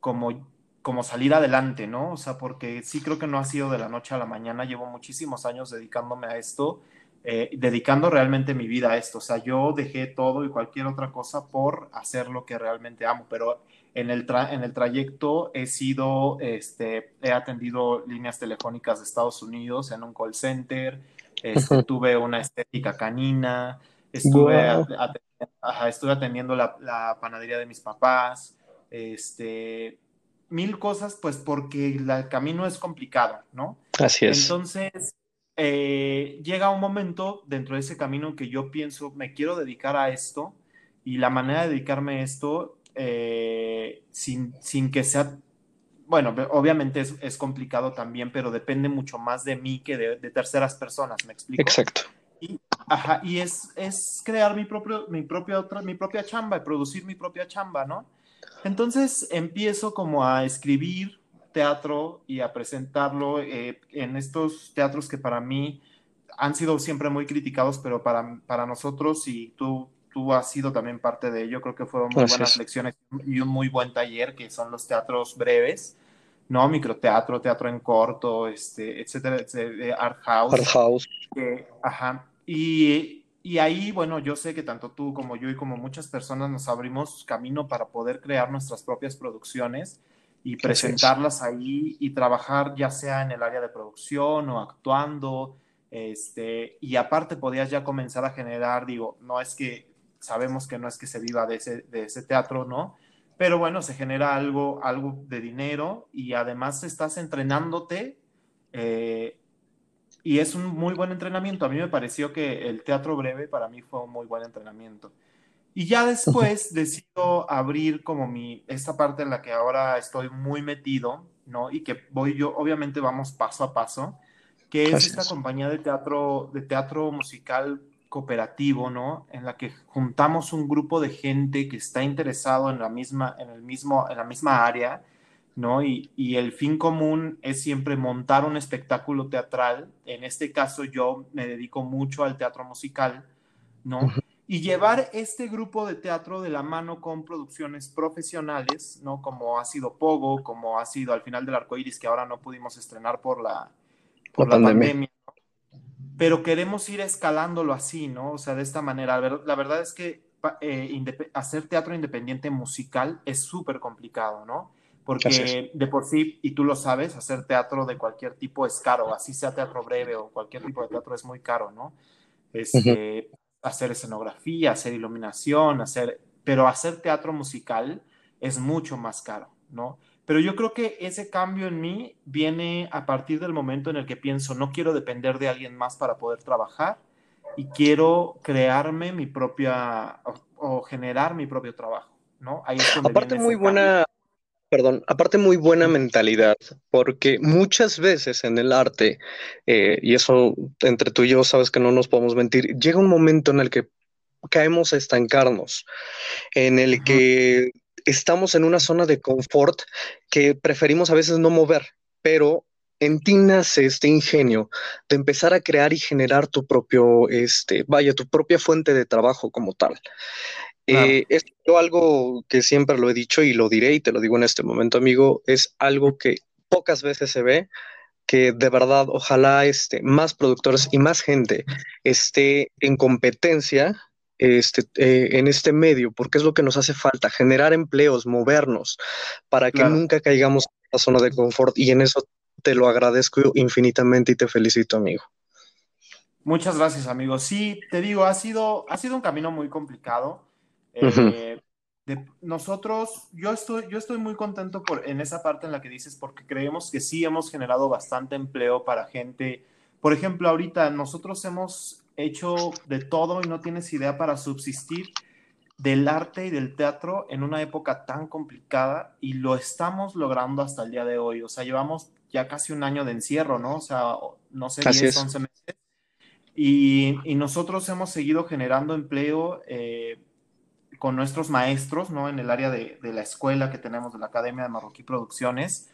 como como salir adelante, ¿no? O sea, porque sí creo que no ha sido de la noche a la mañana, llevo muchísimos años dedicándome a esto, eh, dedicando realmente mi vida a esto, o sea, yo dejé todo y cualquier otra cosa por hacer lo que realmente amo, pero en el, en el trayecto he sido, este, he atendido líneas telefónicas de Estados Unidos en un call center, este, tuve una estética canina, estuve, estuve atendiendo la, la panadería de mis papás, este, mil cosas, pues porque el camino es complicado, ¿no? Así es. Entonces, eh, llega un momento dentro de ese camino que yo pienso, me quiero dedicar a esto y la manera de dedicarme a esto eh, sin, sin, que sea, bueno, obviamente es, complicado también, pero depende mucho más de mí que de, terceras personas, ¿me explico? Exacto. Y, ajá, y es, es crear mi, propio, mi, propia, mi propia chamba y producir mi propia chamba, ¿no? Entonces empiezo como a escribir teatro y a presentarlo eh, en estos teatros que para mí han sido siempre muy criticados, pero para, para nosotros y tú, tú has sido también parte de ello, creo que fueron muy buenas lecciones y un muy buen taller que son los teatros breves, ¿no? Microteatro, teatro en corto, este, etcétera, etcétera art house. Art house. ajá. Y y ahí, bueno, yo sé que tanto tú como yo y como muchas personas nos abrimos camino para poder crear nuestras propias producciones y presentarlas ahí y trabajar ya sea en el área de producción o actuando. Este, y aparte podías ya comenzar a generar, digo, no es que sabemos que no es que se viva de ese, de ese teatro, ¿no? Pero bueno, se genera algo, algo de dinero y además estás entrenándote eh, y es un muy buen entrenamiento. A mí me pareció que el teatro breve para mí fue un muy buen entrenamiento. Y ya después decido abrir como mi, esta parte en la que ahora estoy muy metido, ¿no? Y que voy yo, obviamente vamos paso a paso, que es esta compañía de teatro, de teatro musical cooperativo, ¿no? En la que juntamos un grupo de gente que está interesado en la misma, en el mismo, en la misma área ¿no? Y, el fin común es siempre montar un espectáculo teatral. En este caso yo me dedico mucho al teatro musical, ¿no? Y llevar este grupo de teatro de la mano con producciones profesionales, ¿no? Como ha sido Pogo, como ha sido al final del arco iris, que ahora no pudimos estrenar por la, por la, pandemia. Pero queremos ir escalándolo así, ¿no? O sea, de esta manera. La verdad es que eh, hacer teatro independiente musical es súper complicado, ¿no? Porque de por sí, y tú lo sabes, hacer teatro de cualquier tipo es caro, así sea teatro breve o cualquier tipo de teatro es muy caro, ¿no? Este, Hacer escenografía, hacer iluminación, hacer, pero hacer teatro musical es mucho más caro, ¿no? Pero yo creo que ese cambio en mí viene a partir del momento en el que pienso, no quiero depender de alguien más para poder trabajar y quiero crearme mi propia o, generar mi propio trabajo, ¿no? Ahí Aparte muy buena, perdón, aparte muy buena mentalidad, porque muchas veces en el arte, eh, y eso entre tú y yo sabes que no nos podemos mentir, llega un momento en el que caemos a estancarnos, en el que estamos en una zona de confort que preferimos a veces no mover, pero en ti nace este ingenio de empezar a crear y generar tu propio, este, vaya, tu propia fuente de trabajo como tal. Eh, es algo que siempre lo he dicho y lo diré y te lo digo en este momento, amigo, es algo que pocas veces se ve, que de verdad ojalá este, más productores y más gente esté en competencia este, eh, en este medio, porque es lo que nos hace falta, generar empleos, movernos, para que nunca caigamos en la zona de confort y en eso te lo agradezco infinitamente y te felicito, amigo. Muchas gracias, amigo. Sí, te digo, ha sido, ha sido un camino muy complicado. Eh, nosotros, yo estoy, yo estoy muy contento por, en esa parte en la que dices, porque creemos que sí hemos generado bastante empleo para gente. Por ejemplo, ahorita nosotros hemos hecho de todo y no tienes idea para subsistir del arte y del teatro en una época tan complicada y lo estamos logrando hasta el día de hoy. O sea, llevamos ya casi un año de encierro, ¿no? O sea, no sé, 10, 11 meses. Y, y, nosotros hemos seguido generando empleo. Eh, con nuestros maestros, ¿no? En el área de, de, la escuela que tenemos de la Academia de Marroquí Producciones,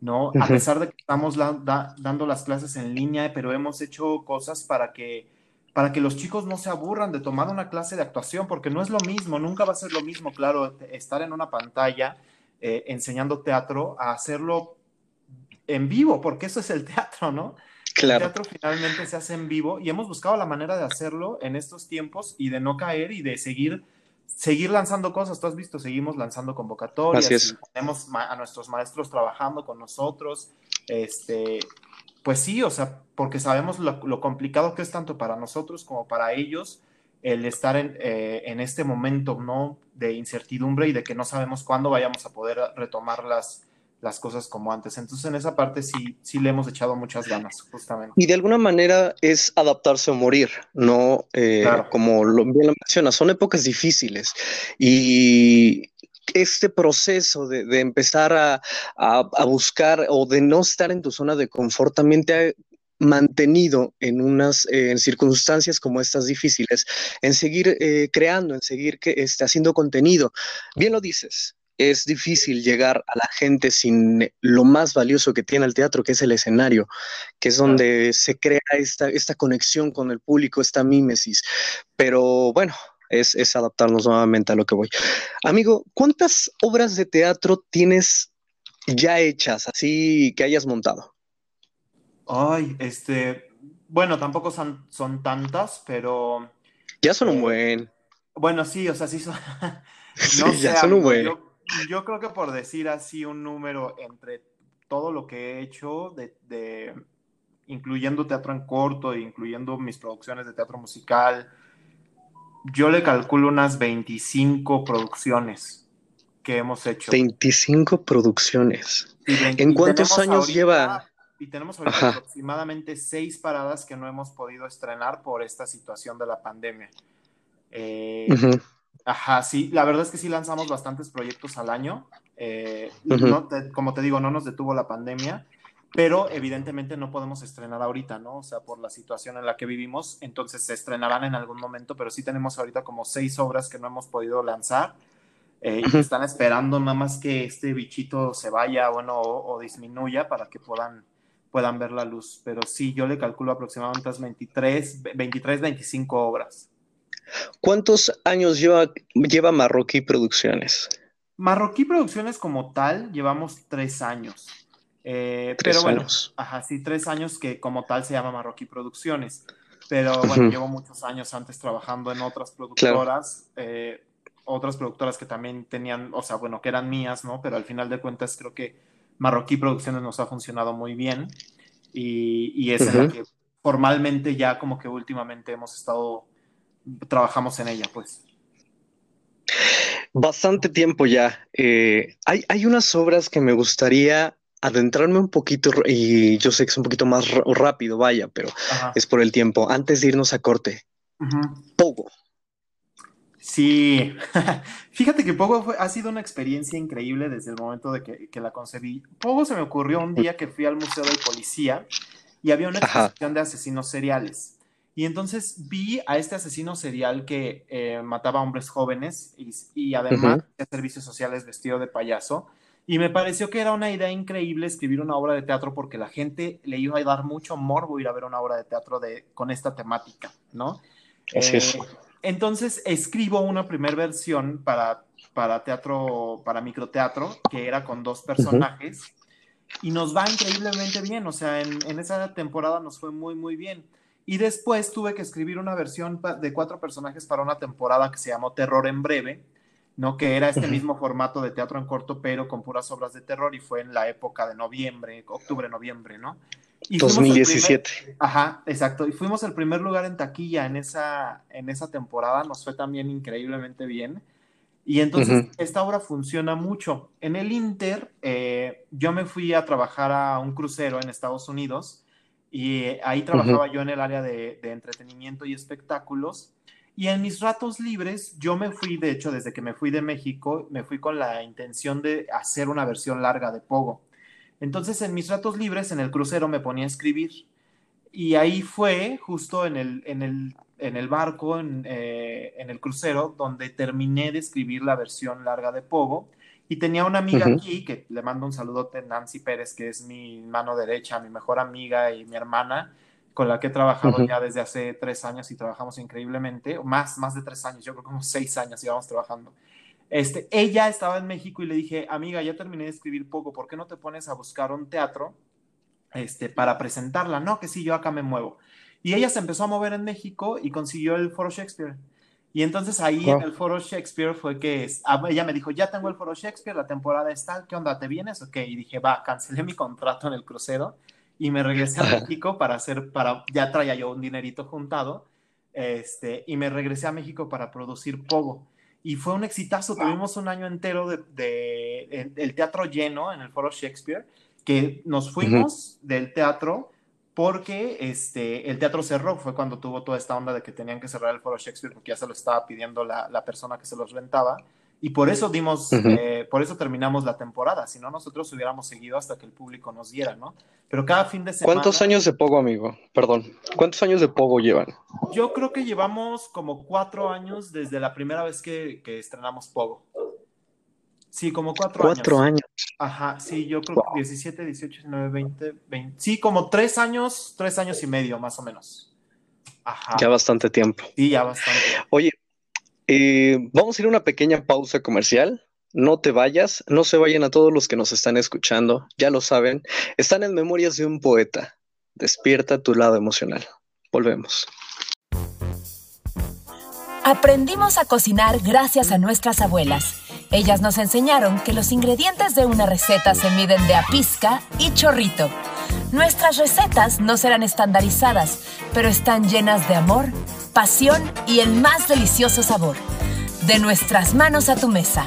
¿no? A pesar de que estamos dando las clases en línea, pero hemos hecho cosas para que, para que los chicos no se aburran de tomar una clase de actuación, porque no es lo mismo, nunca va a ser lo mismo, claro, estar en una pantalla eh, enseñando teatro a hacerlo en vivo, porque eso es el teatro, ¿no? Claro. El teatro finalmente se hace en vivo y hemos buscado la manera de hacerlo en estos tiempos y de no caer y de seguir seguir lanzando cosas. Tú has visto, seguimos lanzando convocatorias. Tenemos a nuestros maestros trabajando con nosotros. Este, pues sí, o sea, porque sabemos lo, complicado que es tanto para nosotros como para ellos el estar en, eh, en, este momento, ¿no? De incertidumbre y de que no sabemos cuándo vayamos a poder retomar las, las cosas como antes. Entonces, en esa parte sí, sí le hemos echado muchas ganas, justamente. Y de alguna manera es adaptarse o morir, ¿no? Eh, como lo, bien lo mencionas, son épocas difíciles y este proceso de, de empezar a, a, buscar o de no estar en tu zona de confort también te ha mantenido en unas en circunstancias como estas difíciles, en seguir eh, creando, en seguir que, este, haciendo contenido. Bien lo dices, es difícil llegar a la gente sin lo más valioso que tiene el teatro, que es el escenario, que es donde se crea esta, esta conexión con el público, esta mímesis. Pero bueno, es, es, adaptarnos nuevamente a lo que voy. Amigo, ¿cuántas obras de teatro tienes ya hechas, así que hayas montado? Ay, este, bueno, tampoco son, son tantas, pero... Ya son un eh, buen. Bueno, sí, o sea, sí son... no ya son un buen yo creo que por decir así un número entre todo lo que he hecho, de, incluyendo teatro en corto, incluyendo mis producciones de teatro musical, yo le calculo unas 25 producciones que hemos hecho. 25 producciones. ¿En cuántos años lleva? Y tenemos ahorita aproximadamente seis paradas que no hemos podido estrenar por esta situación de la pandemia. Eh, Ajá, sí, la verdad es que sí lanzamos bastantes proyectos al año. Eh, como te digo, no nos detuvo la pandemia, pero evidentemente no podemos estrenar ahorita, ¿no? O sea, por la situación en la que vivimos, entonces se estrenarán en algún momento, pero sí tenemos ahorita como seis obras que no hemos podido lanzar eh, y están esperando nada más que este bichito se vaya, bueno, o, disminuya para que puedan, puedan ver la luz. Pero sí, yo le calculo aproximadamente 23, 23, 25 obras. ¿Cuántos años lleva, lleva Marroquí Producciones? Marroquí Producciones como tal llevamos tres años. Eh, tres pero bueno, años. Ajá, sí, tres años que como tal se llama Marroquí Producciones. pero bueno, llevo muchos años antes trabajando en otras productoras, eh, otras productoras que también tenían, o sea, bueno, que eran mías, ¿no? Pero al final de cuentas creo que Marroquí Producciones nos ha funcionado muy bien y, y es en la que formalmente ya como que últimamente hemos estado, trabajamos en ella, pues. Bastante tiempo ya. Eh, hay, hay unas obras que me gustaría adentrarme un poquito, y yo sé que es un poquito más rápido, vaya, pero es por el tiempo. Antes de irnos a corte, Pogo. Sí, fíjate que Pogo ha sido una experiencia increíble desde el momento de que, la concebí. Pogo se me ocurrió un día que fui al Museo del Policía y había una exposición de asesinos seriales. Y entonces vi a este asesino serial que eh, mataba a hombres jóvenes y, además de servicios sociales vestido de payaso. Y me pareció que era una idea increíble escribir una obra de teatro porque la gente le iba a dar mucho morbo ir a ver una obra de teatro de, con esta temática, ¿no? Así es. Eh, entonces escribo una primera versión para, para teatro, para microteatro, que era con dos personajes, y nos va increíblemente bien, o sea, en, en, esa temporada nos fue muy, muy bien. Y después tuve que escribir una versión de cuatro personajes para una temporada que se llamó Terror en Breve, ¿no? Que era este mismo formato de teatro en corto, pero con puras obras de terror y fue en la época de noviembre, octubre, noviembre, ¿no? Y 2017. ajá, exacto. Y fuimos el primer lugar en taquilla en esa, en esa temporada, nos fue también increíblemente bien. Y entonces esta obra funciona mucho. En el Inter, eh, yo me fui a trabajar a un crucero en Estados Unidos y ahí trabajaba yo en el área de, de entretenimiento y espectáculos. Y en mis ratos libres, yo me fui, de hecho, desde que me fui de México, me fui con la intención de hacer una versión larga de Pogo. Entonces, en mis ratos libres, en el crucero, me ponía a escribir. Y ahí fue, justo en el, en el, en el barco, en, eh, en, el crucero, donde terminé de escribir la versión larga de Pogo. Y tenía una amiga aquí, que le mando un saludote, Nancy Pérez, que es mi mano derecha, mi mejor amiga y mi hermana con la que he trabajado ya desde hace tres años y trabajamos increíblemente, más, más de tres años, yo creo como seis años íbamos trabajando. Este, ella estaba en México y le dije, amiga, ya terminé de escribir poco, ¿por qué no te pones a buscar un teatro este, para presentarla? No, que sí, yo acá me muevo. Y ella se empezó a mover en México y consiguió el Foro Shakespeare. Y entonces ahí en el Foro Shakespeare fue que ah, ella me dijo, ya tengo el Foro Shakespeare, la temporada está, ¿qué onda? ¿Te vienes? Ok, y dije, va, cancelé mi contrato en el crucero y me regresé a México para hacer, para, ya traía yo un dinerito juntado, este, y me regresé a México para producir Pogo. Y fue un exitazo, tuvimos un año entero de, de, el teatro lleno en el Foro Shakespeare, que nos fuimos del teatro porque este, el teatro cerró, fue cuando tuvo toda esta onda de que tenían que cerrar el Foro Shakespeare porque ya se lo estaba pidiendo la, la persona que se los rentaba. Y por eso dimos, eh, por eso terminamos la temporada, si no nosotros hubiéramos seguido hasta que el público nos diera, ¿no? Pero cada fin de semana... ¿Cuántos años de Pogo, amigo? Perdón, ¿cuántos años de Pogo llevan? Yo creo que llevamos como cuatro años desde la primera vez que, que estrenamos Pogo. Sí, como cuatro, años. Cuatro años. Ajá, sí, yo creo que 17, 18, 19, 20, 20. Sí, como tres años, tres años y medio, más o menos. Ajá. Ya bastante tiempo. Sí, ya bastante. Oye, eh, vamos a ir a una pequeña pausa comercial. No te vayas, no se vayan a todos los que nos están escuchando, ya lo saben, están en Memorias de un Poeta. Despierta tu lado emocional. Volvemos. Aprendimos a cocinar gracias a nuestras abuelas. Ellas nos enseñaron que los ingredientes de una receta se miden de a pizca y chorrito. Nuestras recetas no serán estandarizadas, pero están llenas de amor pasión y el más delicioso sabor. De nuestras manos a tu mesa.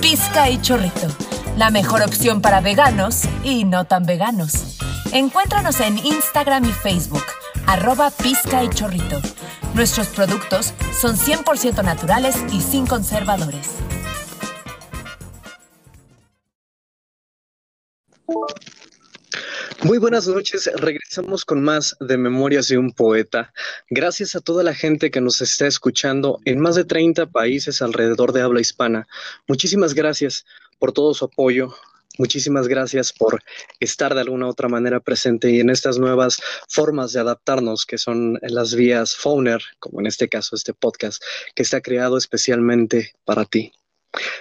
Pizca y chorrito. La mejor opción para veganos y no tan veganos. Encuéntranos en Instagram y Facebook, arroba pizca y chorrito. Nuestros productos son 100% naturales y sin conservadores. Muy buenas noches, regresamos con más de Memorias de un Poeta. Gracias a toda la gente que nos está escuchando en más de 30 países alrededor de habla hispana. Muchísimas gracias por todo su apoyo. Muchísimas gracias por estar de alguna u otra manera presente y en estas nuevas formas de adaptarnos que son las vías Phoner, como en este caso este podcast, que está creado especialmente para ti.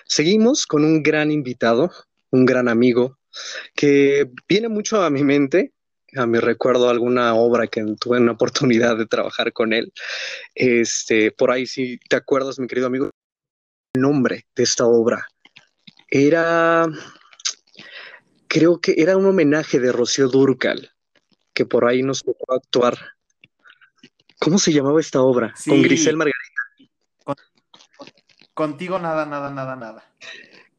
Seguimos con un gran invitado, un gran amigo, que viene mucho a mi mente a mi recuerdo alguna obra que tuve una oportunidad de trabajar con él. Este, por ahí, si te acuerdas, mi querido amigo, el nombre de esta obra era, creo que era un homenaje de Rocío Durcal, que por ahí nos tocó actuar. ¿Cómo se llamaba esta obra? Con Grisel Margarita. contigo nada, nada, nada, nada.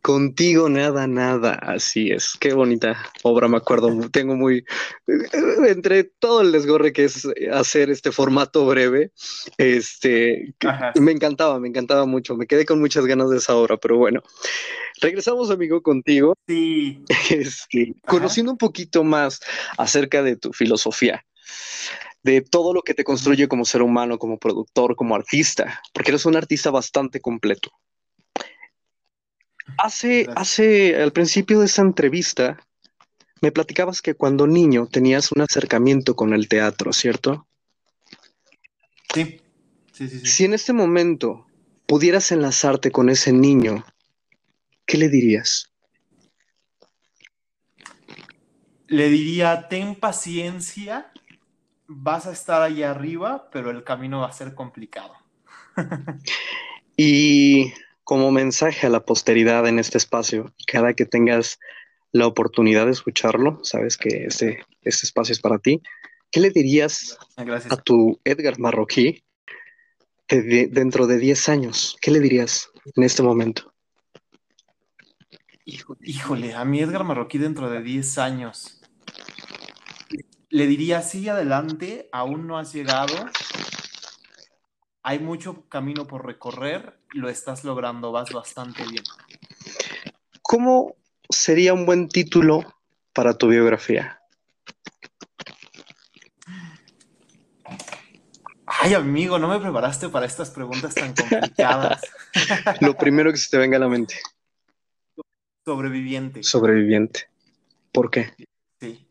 Contigo nada, nada, así es. Qué bonita obra, me acuerdo. Tengo muy, entre todo el desgorre que es hacer este formato breve, este, me encantaba, me encantaba mucho. Me quedé con muchas ganas de esa obra, pero bueno. Regresamos, amigo, contigo. Sí. Este, conociendo un poquito más acerca de tu filosofía de todo lo que te construye como ser humano, como productor, como artista, porque eres un artista bastante completo. Hace, hace, al principio de esa entrevista, me platicabas que cuando niño tenías un acercamiento con el teatro, ¿cierto? Sí. Sí, sí, sí. Si en este momento pudieras enlazarte con ese niño, ¿qué le dirías? Le diría, ten paciencia, vas a estar ahí arriba, pero el camino va a ser complicado. y como mensaje a la posteridad en este espacio. Cada que tengas la oportunidad de escucharlo, sabes que este, este espacio es para ti. ¿Qué le dirías a tu Edgar Marroquí dentro de 10 años? ¿Qué le dirías en este momento? Híjole, a mi Edgar Marroquí dentro de 10 años. Le diría, sigue adelante, aún no has llegado, hay mucho camino por recorrer, lo estás logrando, vas bastante bien. ¿Cómo sería un buen título para tu biografía? Ay, amigo, no me preparaste para estas preguntas tan complicadas. Lo primero que se te venga a la mente. Sobreviviente. Sobreviviente. ¿Por qué? Sí.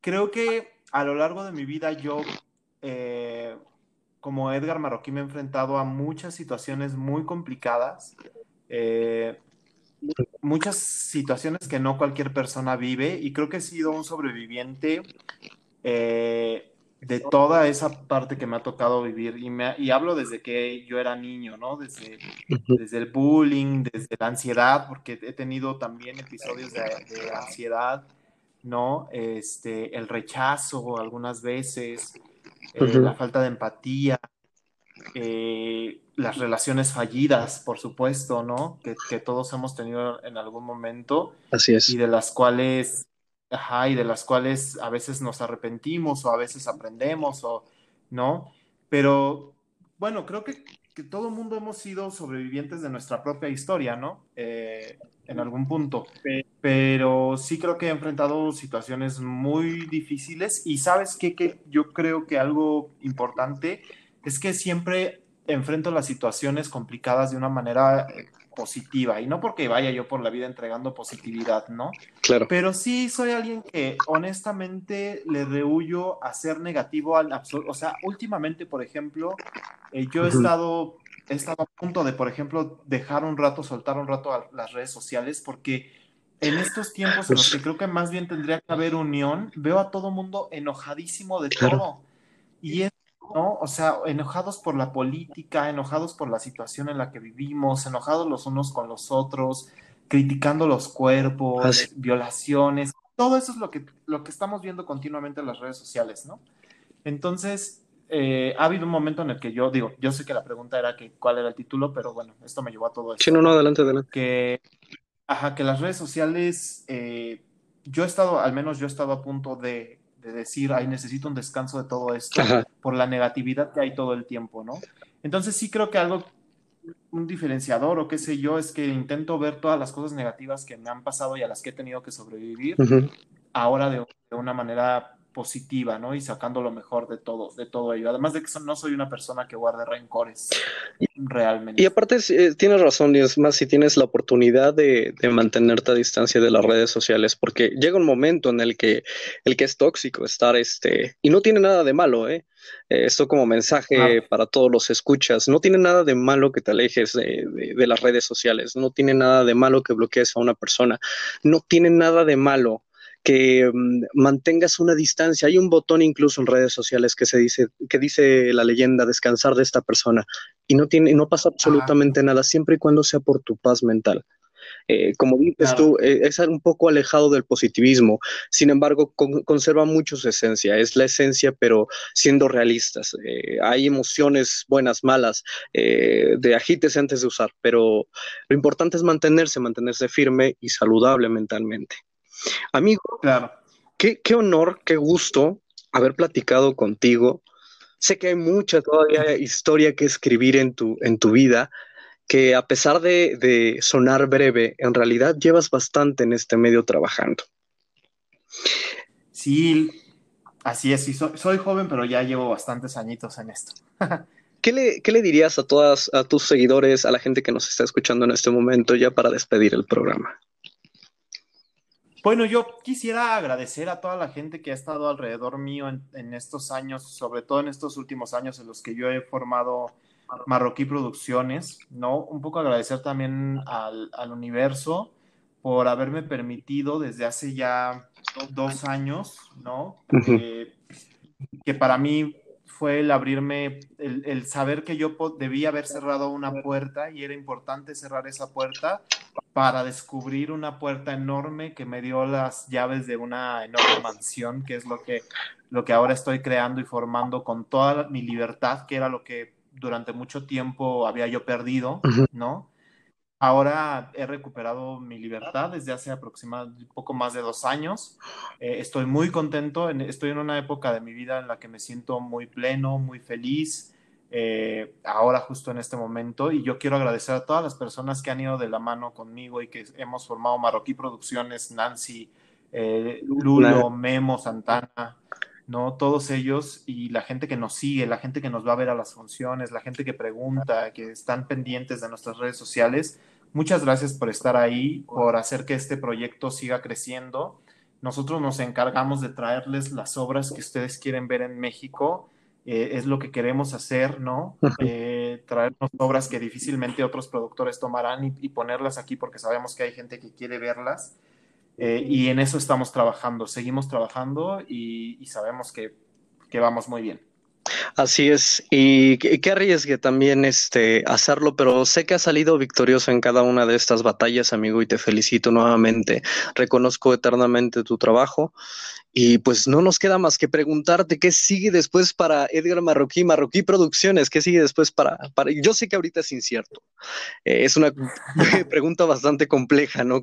Creo que a lo largo de mi vida yo eh, como Edgar Marroquí me he enfrentado a muchas situaciones muy complicadas, eh, muchas situaciones que no cualquier persona vive y creo que he sido un sobreviviente eh, de toda esa parte que me ha tocado vivir y, me, y hablo desde que yo era niño, ¿no? Desde, desde el bullying, desde la ansiedad, porque he tenido también episodios de, de ansiedad, ¿no? Este, el rechazo algunas veces, eh, la falta de empatía, eh, las relaciones fallidas, por supuesto, ¿no? Que, todos hemos tenido en algún momento. Así es. Y de las cuales, ajá, y de las cuales a veces nos arrepentimos o a veces aprendemos, o, ¿no? Pero, bueno, creo que, que todo el mundo hemos sido sobrevivientes de nuestra propia historia, ¿no? Eh, en algún punto. Pero sí creo que he enfrentado situaciones muy difíciles y sabes qué, que yo creo que algo importante es que siempre enfrento las situaciones complicadas de una manera eh, positiva y no porque vaya yo por la vida entregando positividad, ¿no? Claro. Pero sí soy alguien que honestamente le rehuyo a ser negativo al absoluto. O sea, últimamente, por ejemplo, eh, yo he estado he estado a punto de, por ejemplo, dejar un rato, soltar un rato a las redes sociales, porque en estos tiempos en los que creo que más bien tendría que haber unión, veo a todo mundo enojadísimo de todo. Y es, ¿no? O sea, enojados por la política, enojados por la situación en la que vivimos, enojados los unos con los otros, criticando los cuerpos, violaciones. Todo eso es lo que, lo que estamos viendo continuamente en las redes sociales, ¿no? Entonces, eh, ha habido un momento en el que yo digo, yo sé que la pregunta era que cuál era el título, pero bueno, esto me llevó a todo eso. Sí, no, no, adelante, adelante. Que, ajá, que las redes sociales, eh, yo he estado, al menos yo he estado a punto de, decir, ay, necesito un descanso de todo esto por la negatividad que hay todo el tiempo, ¿no? Entonces sí creo que algo, un diferenciador o qué sé yo, es que intento ver todas las cosas negativas que me han pasado y a las que he tenido que sobrevivir, ahora de, de una manera positiva, ¿no? Y sacando lo mejor de todo, de todo ello. Además de que no soy una persona que guarde rencores, realmente. Y aparte, eh, tienes razón, y es más, si tienes la oportunidad de, mantenerte a distancia de las redes sociales, porque llega un momento en el que, el que es tóxico estar, este, y no tiene nada de malo, ¿eh? eh esto como mensaje para todos los escuchas, no tiene nada de malo que te alejes de, de las redes sociales, no tiene nada de malo que bloquees a una persona, no tiene nada de malo que mm, mantengas una distancia. Hay un botón incluso en redes sociales que se dice, que dice la leyenda, descansar de esta persona, y no tiene, no pasa absolutamente nada, siempre y cuando sea por tu paz mental. Eh, como dices tú, eh, es un poco alejado del positivismo, sin embargo, conserva mucho su esencia, es la esencia, pero siendo realistas. Eh, hay emociones buenas, malas, de agítese antes de usar, pero lo importante es mantenerse, mantenerse firme y saludable mentalmente. Amigo, claro. qué, qué honor, qué gusto haber platicado contigo. Sé que hay mucha todavía historia que escribir en tu, en tu vida, que a pesar de, sonar breve, en realidad llevas bastante en este medio trabajando. Sí, así es, soy, joven, pero ya llevo bastantes añitos en esto. ¿Qué le, ¿Qué le, dirías a todas, a tus seguidores, a la gente que nos está escuchando en este momento, ya para despedir el programa? Bueno, yo quisiera agradecer a toda la gente que ha estado alrededor mío en, en, estos años, sobre todo en estos últimos años en los que yo he formado Marroquí Producciones, ¿no? Un poco agradecer también al, universo por haberme permitido desde hace ya dos años, ¿no? que para mí fue el abrirme, el, saber que yo debía haber cerrado una puerta y era importante cerrar esa puerta para descubrir una puerta enorme que me dio las llaves de una enorme mansión, que es lo que, lo que ahora estoy creando y formando con toda mi libertad, que era lo que durante mucho tiempo había yo perdido, ¿no? Ahora he recuperado mi libertad desde hace aproximadamente poco más de dos años. Eh, estoy muy contento, estoy en una época de mi vida en la que me siento muy pleno, muy feliz, eh, ahora justo en este momento. Y yo quiero agradecer a todas las personas que han ido de la mano conmigo y que hemos formado Marroquí Producciones, Nancy, eh, Lulo, Memo, Santana, ¿no? Todos ellos y la gente que nos sigue, la gente que nos va a ver a las funciones, la gente que pregunta, que están pendientes de nuestras redes sociales. Muchas gracias por estar ahí, por hacer que este proyecto siga creciendo. Nosotros nos encargamos de traerles las obras que ustedes quieren ver en México. Eh, es lo que queremos hacer, ¿no? Eh, traernos obras que difícilmente otros productores tomarán y, y ponerlas aquí porque sabemos que hay gente que quiere verlas. Eh, y en eso estamos trabajando, seguimos trabajando y, sabemos que, que, vamos muy bien. Así es, y qué arriesgue también este, hacerlo, pero sé que has salido victorioso en cada una de estas batallas, amigo, y te felicito nuevamente. Reconozco eternamente tu trabajo y pues no nos queda más que preguntarte qué sigue después para Edgar Marroquí, Marroquí Producciones, qué sigue después para, para... yo sé que ahorita es incierto, eh, es una pregunta bastante compleja, ¿no?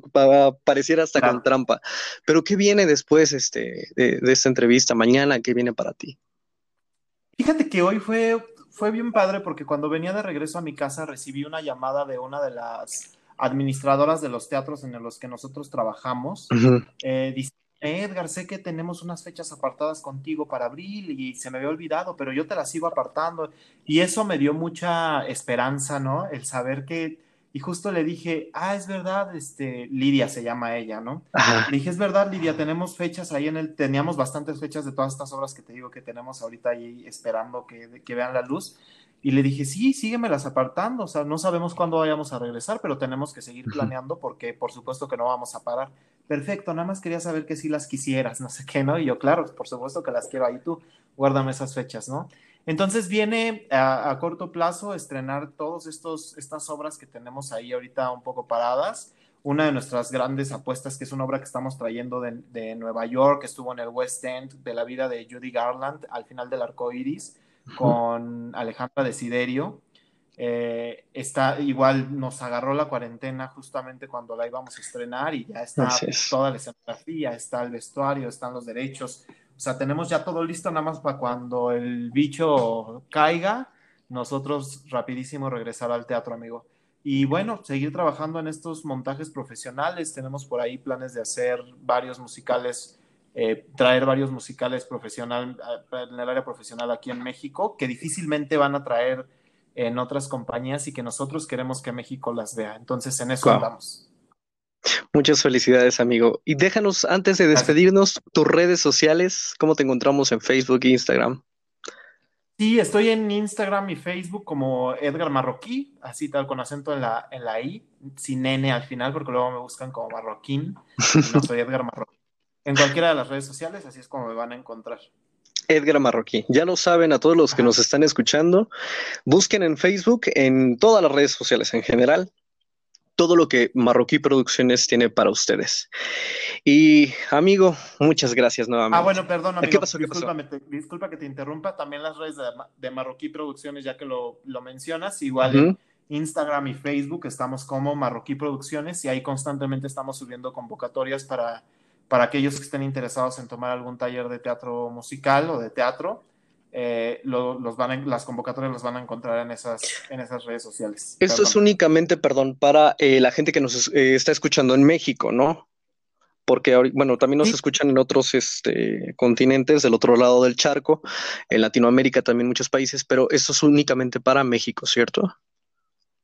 pareciera hasta con trampa, pero ¿qué viene después este, de, esta entrevista mañana? ¿Qué viene para ti? Fíjate que hoy fue, fue bien padre porque cuando venía de regreso a mi casa recibí una llamada de una de las administradoras de los teatros en los que nosotros trabajamos, eh, Edgar, sé que tenemos unas fechas apartadas contigo para abril y se me había olvidado, pero yo te las sigo apartando. Y eso me dio mucha esperanza, ¿no? El saber que, y justo le dije, ah, es verdad, este, Lidia se llama ella, ¿no? Le dije, es verdad, Lidia, tenemos fechas ahí en el, teníamos bastantes fechas de todas estas obras que te digo que tenemos ahorita ahí esperando que, que vean la luz. Y le dije, sí, síguemelas apartando, o sea, no sabemos cuándo vayamos a regresar, pero tenemos que seguir planeando porque por supuesto que no vamos a parar. Perfecto, nada más quería saber que si las quisieras, no sé qué, ¿no? Y yo, claro, por supuesto que las quiero ahí tú, guárdame esas fechas, ¿no? Entonces viene a, corto plazo estrenar todas estas obras que tenemos ahí ahorita un poco paradas. Una de nuestras grandes apuestas, que es una obra que estamos trayendo de, de Nueva York, que estuvo en el West End, de la vida de Judy Garland, al final del arco iris con Alejandra Desiderio. Eh, está igual, nos agarró la cuarentena justamente cuando la íbamos a estrenar y ya está toda la escenografía, está el vestuario, están los derechos. O sea, tenemos ya todo listo nada más para cuando el bicho caiga, nosotros rapidísimo regresar al teatro, amigo. Y bueno, seguir trabajando en estos montajes profesionales. Tenemos por ahí planes de hacer varios musicales eh, traer varios musicales profesional, eh, en el área profesional aquí en México, que difícilmente van a traer en otras compañías y que nosotros queremos que México las vea. Entonces, en eso andamos. Muchas felicidades, amigo. Y déjanos, antes de despedirnos, tus redes sociales, ¿cómo te encontramos en Facebook e Instagram? Sí, estoy en Instagram y Facebook como Edgar Marroquí, así tal con acento en la, en I, sin N al final, porque luego me buscan como Marroquín. no soy Edgar Marroquí. En cualquiera de las redes sociales, así es como me van a encontrar. Edgar Marroquí. Ya lo saben a todos los que nos están escuchando. Busquen en Facebook, en todas las redes sociales en general, todo lo que Marroquí Producciones tiene para ustedes. Y amigo, muchas gracias nuevamente. Ah, bueno, perdón, amigo. ¿Qué pasó? ¿Qué Discúlpame, pasó? te- disculpa que te interrumpa. También las redes de, de Marroquí Producciones, ya que lo, lo mencionas, igual Instagram y Facebook estamos como Marroquí Producciones y ahí constantemente estamos subiendo convocatorias para, para aquellos que estén interesados en tomar algún taller de teatro musical o de teatro. Eh, lo- los van a- las convocatorias las van a encontrar en esas, en esas redes sociales. Esto es únicamente, perdón, para eh, la gente que nos eh, está escuchando en México, ¿no? Porque, bueno, también nos Sí. escuchan en otros este, continentes, del otro lado del charco, en Latinoamérica también muchos países, pero esto es únicamente para México, ¿cierto?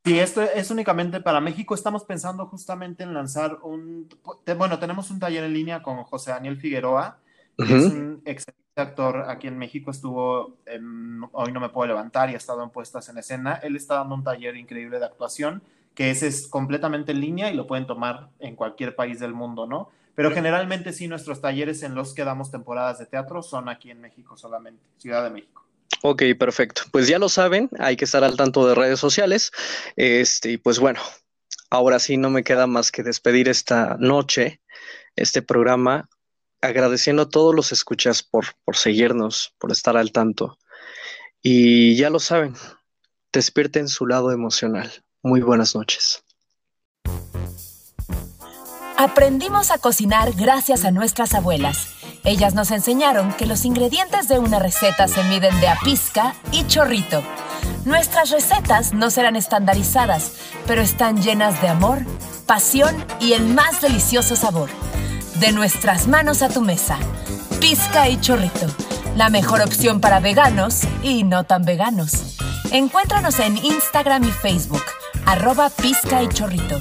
Sí, esto es únicamente para México. Estamos pensando justamente en lanzar un... Bueno, tenemos un taller en línea con José Daniel Figueroa, que es un excelente actor aquí en México. Estuvo en Hoy no me puedo levantar y ha estado en puestas en escena. Él está dando un taller increíble de actuación, que ese es completamente en línea y lo pueden tomar en cualquier país del mundo, ¿no? Pero generalmente sí, nuestros talleres en los que damos temporadas de teatro son aquí en México solamente, Ciudad de México. Ok, perfecto. Pues ya lo saben, hay que estar al tanto de redes sociales. Este, y pues bueno, ahora sí no me queda más que despedir esta noche, este programa, agradeciendo a todos los escuchas por, por seguirnos, por estar al tanto. Y ya lo saben, despierten su lado emocional. Muy buenas noches. Aprendimos a cocinar gracias a nuestras abuelas. Ellas nos enseñaron que los ingredientes de una receta se miden de a pizca y chorrito. Nuestras recetas no serán estandarizadas, pero están llenas de amor, pasión y el más delicioso sabor. De nuestras manos a tu mesa. Pizca y chorrito. La mejor opción para veganos y no tan veganos. Encuéntranos en Instagram y Facebook, arroba pizca y chorrito.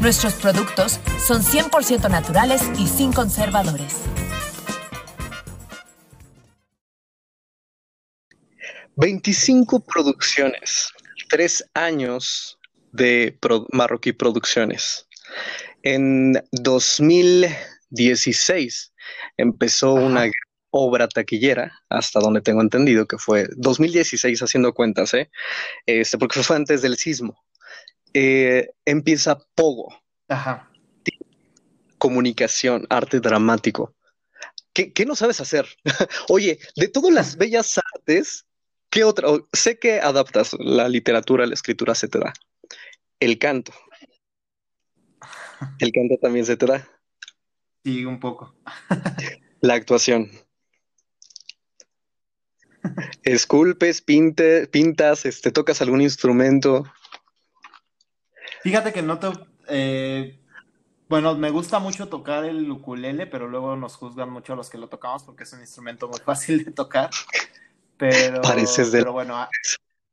Nuestros productos son 100% naturales y sin conservadores. Veinticinco producciones, tres años de Marroquí Producciones. En 2016 empezó Ajá. una obra taquillera, hasta donde tengo entendido que fue 2016 haciendo cuentas, ¿eh? Este, porque fue antes del sismo. Eh, empieza Pogo, Ajá. comunicación, arte dramático. ¿Qué, qué no sabes hacer? Oye, de todas las bellas artes, ¿qué otra? o- sé que adaptas la literatura, la escritura se te da. El canto. El canto también se te da. Sí, un poco. La actuación. Esculpes, pinte, pintas, este, tocas algún instrumento. Fíjate que no te... eh, bueno, me gusta mucho tocar el ukulele, pero luego nos juzgan mucho a los que lo tocamos porque es un instrumento muy fácil de tocar. Pero, Pareces de- pero bueno, a-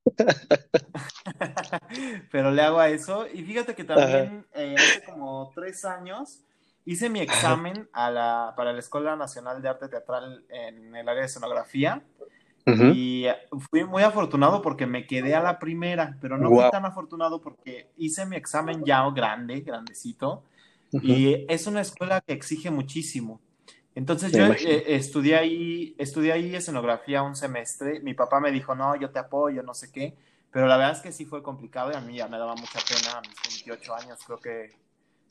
pero le hago a eso. Y fíjate que también eh, hace como tres años hice mi examen a la, para la Escuela Nacional de Arte Teatral en el área de escenografía. Ujú. Y fui muy afortunado porque me quedé a la primera, pero no fui Guau. tan afortunado porque hice mi examen ya grande, grandecito, Ujú. y es una escuela que exige muchísimo. Entonces Me yo eh, estudié ahí, estudié ahí escenografía un semestre. Mi papá me dijo, no, yo te apoyo, no sé qué. Pero la verdad es que sí fue complicado y a mí ya me daba mucha pena a mis 28 años, creo que,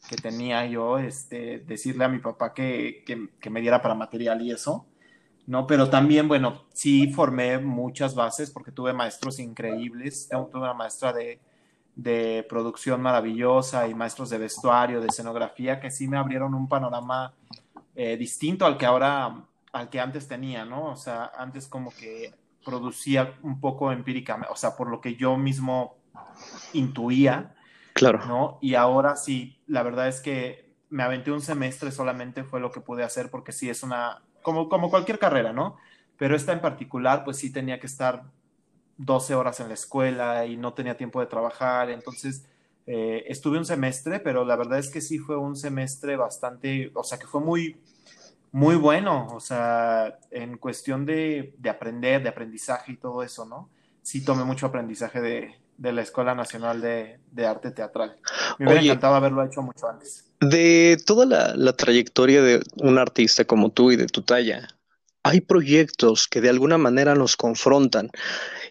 que tenía yo, este, decirle a mi papá que, que, me diera para material y eso. ¿no? Pero también, bueno, sí formé muchas bases porque tuve maestros increíbles. Tengo- Tuve una maestra de, de producción maravillosa y maestros de vestuario, de escenografía, que sí me abrieron un panorama eh, distinto al que ahora, al que antes tenía, ¿no? O sea, antes como que producía un poco empíricamente, o sea, por lo que yo mismo intuía, Claro. ¿no? Y ahora sí, la verdad es que me aventé un semestre solamente fue lo que pude hacer porque sí es una, como, como cualquier carrera, ¿no? Pero esta en particular, pues sí tenía que estar 12 horas en la escuela y no tenía tiempo de trabajar, entonces eh, estuve un semestre, pero la verdad es que sí fue un semestre bastante, o sea, que fue muy, muy bueno, o sea, en cuestión de, de aprender, de aprendizaje y todo eso, ¿no? Sí tomé mucho aprendizaje de, de la Escuela Nacional de, Arte Teatral. Me hubiera encantado haberlo hecho mucho antes. De toda la, trayectoria de un artista como tú y de tu talla, hay proyectos que de alguna manera nos confrontan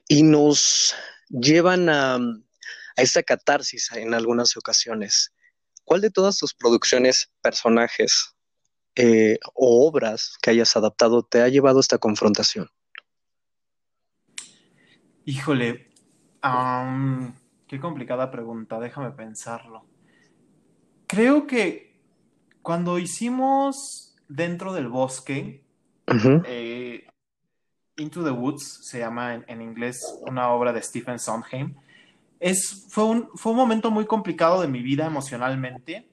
y nos llevan a, a esta catarsis en algunas ocasiones. ¿Cuál de todas tus producciones, personajes eh, o obras que hayas adaptado te ha llevado a esta confrontación? Híjole, qué complicada pregunta, déjame pensarlo. Creo que cuando hicimos Dentro del Bosque, eh, Into the Woods se llama en, inglés una obra de Stephen Sondheim, es, fue, un, fue un momento muy complicado de mi vida emocionalmente.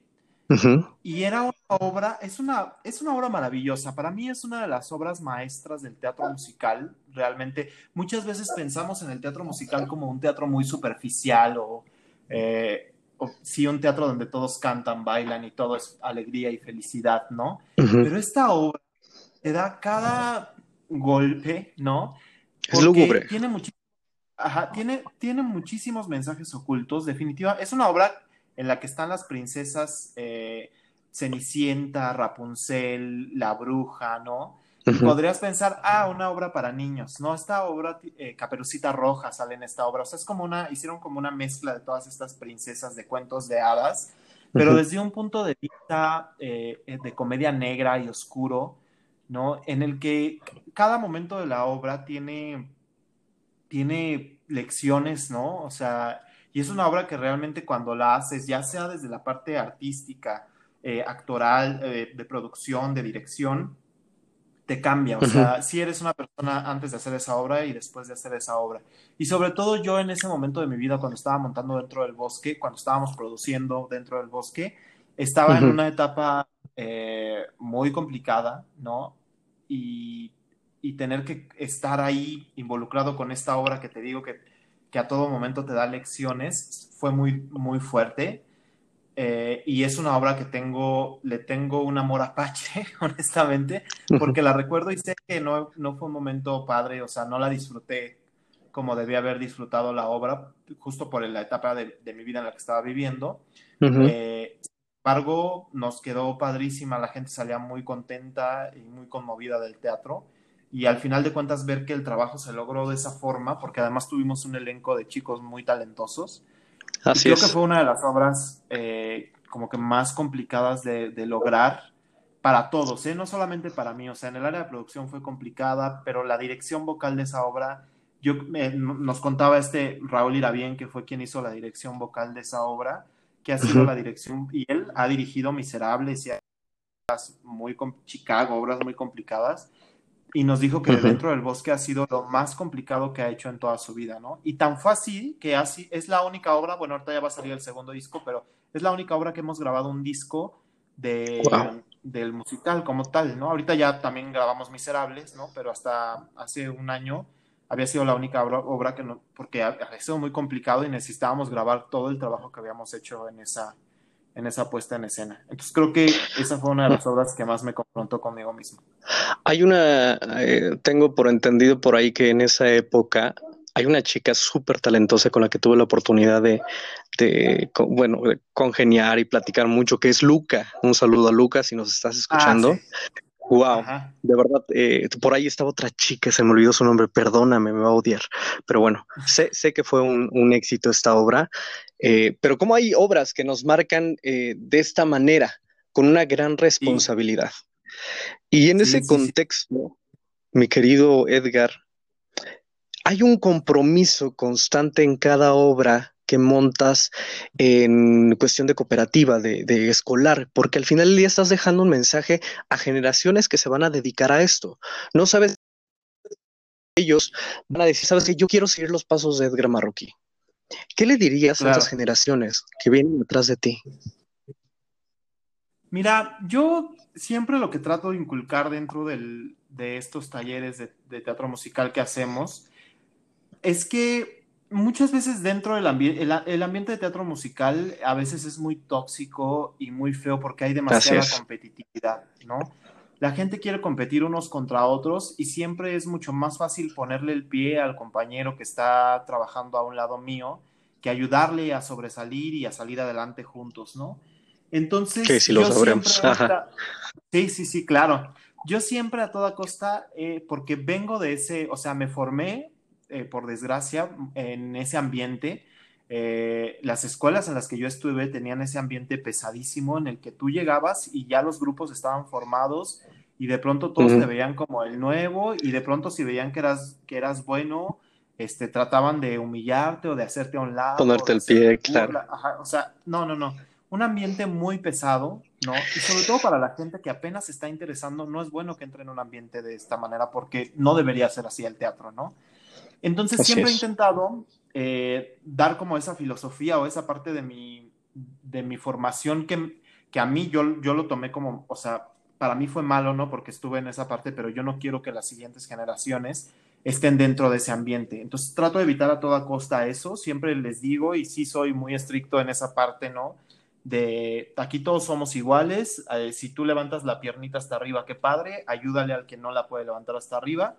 Y era una obra, es una, es una obra maravillosa. Para mí es una de las obras maestras del teatro musical. Realmente, muchas veces pensamos en el teatro musical como un teatro muy superficial o, eh, sí, un teatro donde todos cantan, bailan y todo es alegría y felicidad, ¿no? Pero esta obra te da cada golpe, ¿no? es lúgubre. Tiene, tiene, tiene muchísimos mensajes ocultos. Definitiva, es una obra en la que están las princesas eh, Cenicienta, Rapunzel, La Bruja, ¿no? Podrías pensar, ah, una obra para niños, ¿no? Esta obra, eh, Caperucita Roja sale en esta obra, o sea, es como una, hicieron como una mezcla de todas estas princesas de cuentos de hadas, pero desde un punto de vista eh, de comedia negra y oscuro, ¿no? En el que cada momento de la obra tiene, tiene lecciones, ¿no? O sea, y es una obra que realmente cuando la haces, ya sea desde la parte artística, eh, actoral, eh, de producción, de dirección, te cambia. O sea, si eres una persona antes de hacer esa obra y después de hacer esa obra. Y sobre todo yo en ese momento de mi vida, cuando estaba montando dentro del bosque, cuando estábamos produciendo dentro del bosque, estaba en una etapa eh, muy complicada, ¿no? Y, y tener que estar ahí involucrado con esta obra que te digo que que a todo momento te da lecciones, fue muy, muy fuerte. Eh, y es una obra que tengo, le tengo un amor apache, honestamente, porque la recuerdo y sé que no, no fue un momento padre, o sea, no la disfruté como debía haber disfrutado la obra, justo por la etapa de, mi vida en la que estaba viviendo. Eh, sin embargo, nos quedó padrísima, la gente salía muy contenta y muy conmovida del teatro y al final de cuentas ver que el trabajo se logró de esa forma, porque además tuvimos un elenco de chicos muy talentosos. Así creo que fue una de las obras eh, como que más complicadas de, lograr para todos, ¿eh? no solamente para mí, o sea, en el área de producción fue complicada, pero la dirección vocal de esa obra, yo nos contaba este Raúl Irabien, que fue quien hizo la dirección vocal de esa obra, que ha sido la dirección, y él ha dirigido Miserables y muy Chicago, obras muy complicadas, y nos dijo que Dentro del Bosque ha sido lo más complicado que ha hecho en toda su vida, ¿no? Y tan fue así que así es la única obra, bueno, ahorita ya va a salir el segundo disco, pero es la única obra que hemos grabado un disco de, del musical como tal, ¿no? Ahorita ya también grabamos Miserables, ¿no? Pero hasta hace un año había sido la única obra, obra que no, porque había sido muy complicado y necesitábamos grabar todo el trabajo que habíamos hecho en esa, en esa puesta en escena. Entonces creo que esa fue una de las obras que más me confrontó conmigo mismo. Hay una, eh, tengo por entendido por ahí que en esa época hay una chica súper talentosa con la que tuve la oportunidad de, bueno, de congeniar y platicar mucho, que es Luca. Un saludo a Luca si nos estás ah, escuchando. Wow, de verdad, eh, por ahí estaba otra chica, se me olvidó su nombre, perdóname, me va a odiar. Pero bueno, sé, sé que fue un, un éxito esta obra, eh, pero como hay obras que nos marcan eh, de esta manera, con una gran responsabilidad. Y en ese contexto, mi querido Edgar, hay un compromiso constante en cada obra que montas en cuestión de cooperativa, de, escolar, porque al final del día estás dejando un mensaje a generaciones que se van a dedicar a esto. No sabes, ellos van a decir, sabes que yo quiero seguir los pasos de Edgar Marroquí. ¿Qué le dirías a esas generaciones que vienen detrás de ti? Mira, yo siempre lo que trato de inculcar dentro de estos talleres de, de teatro musical que hacemos es que muchas veces dentro del ambiente, el, ambiente de teatro musical a veces es muy tóxico y muy feo porque hay demasiada competitividad, ¿no? La gente quiere competir unos contra otros y siempre es mucho más fácil ponerle el pie al compañero que está trabajando a un lado mío que ayudarle a sobresalir y a salir adelante juntos, ¿no? Entonces, que si lo sabremos. sí, sí, sí, claro. Yo siempre a toda costa, eh, porque vengo de ese, o sea, me formé, eh, por desgracia, en ese ambiente. Eh, las escuelas en las que yo estuve tenían ese ambiente pesadísimo en el que tú llegabas y ya los grupos estaban formados y de pronto todos te veían como el nuevo y de pronto si veían que eras, que eras bueno, este, trataban de humillarte o de hacerte a un lado. Ponerte el pie, claro. o sea, no, no, no. Un ambiente muy pesado, ¿no? Y sobre todo para la gente que apenas se está interesando, no es bueno que entre en un ambiente de esta manera porque no debería ser así el teatro, ¿no? Entonces siempre he intentado eh, dar como esa filosofía o esa parte de mi, de mi formación que, que a mí yo, yo lo tomé como, o sea, para mí fue malo, ¿no? Porque estuve en esa parte, pero yo no quiero que las siguientes generaciones estén dentro de ese ambiente. Entonces trato de evitar a toda costa eso, siempre les digo y sí soy muy estricto en esa parte, ¿no? De aquí todos somos iguales, eh, si tú levantas la piernita hasta arriba, qué padre, ayúdale al que no la puede levantar hasta arriba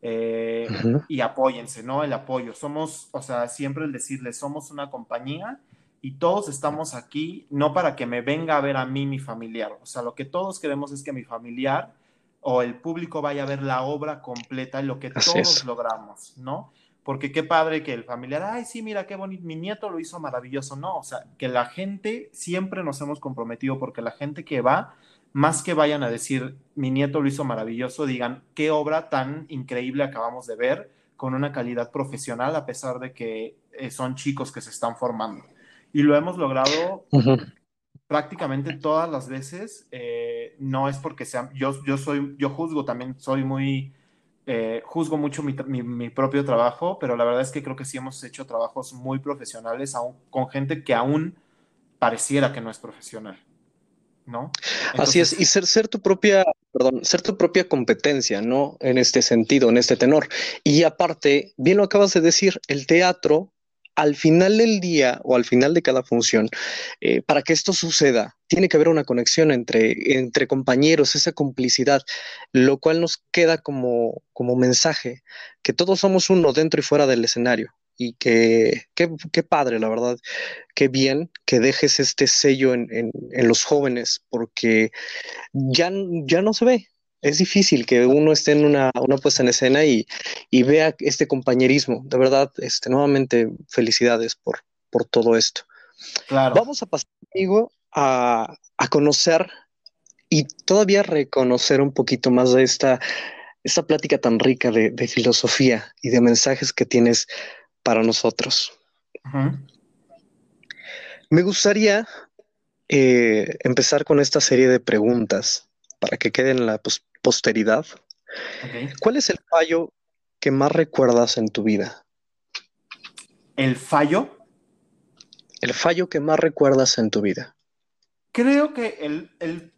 eh, y apóyense, ¿no? El apoyo. Somos, o sea, siempre el decirle, somos una compañía y todos estamos aquí no para que me venga a ver a mí mi familiar, o sea, lo que todos queremos es que mi familiar o el público vaya a ver la obra completa y lo que todos logramos, ¿no? Porque qué padre que el familiar, ay, sí, mira qué bonito, mi nieto lo hizo maravilloso, no, o sea, que la gente siempre nos hemos comprometido porque la gente que va, más que vayan a decir, mi nieto lo hizo maravilloso, digan, qué obra tan increíble acabamos de ver, con una calidad profesional, a pesar de que eh, son chicos que se están formando y lo hemos logrado prácticamente todas las veces. Eh, no es porque sea, yo, yo soy, yo juzgo también, soy muy, eh, juzgo mucho mi, mi, propio trabajo, pero la verdad es que creo que sí hemos hecho trabajos muy profesionales aún, con gente que aún pareciera que no es profesional. ¿No? Así es, y ser, ser tu propia, perdón, ser tu propia competencia, ¿no? En este sentido, en este tenor. Y aparte, bien lo acabas de decir, el teatro al final del día o al final de cada función, eh, para que esto suceda, tiene que haber una conexión entre, entre compañeros, esa complicidad, lo cual nos queda como, como mensaje, que todos somos uno dentro y fuera del escenario. Y que qué padre, la verdad, qué bien que dejes este sello en, en, en los jóvenes, porque ya, ya no se ve, es difícil que uno esté en una, puesta en escena y, vea este compañerismo. De verdad, este, nuevamente, felicidades por, por todo esto. Claro. Vamos a pasar, amigo, a, conocer y todavía reconocer un poquito más de esta, esta plática tan rica de, filosofía y de mensajes que tienes para nosotros. Me gustaría eh, empezar con esta serie de preguntas para que queden en la posteridad. ¿Cuál es el fallo que más recuerdas en tu vida? ¿El fallo? El fallo que más recuerdas en tu vida. Creo que el,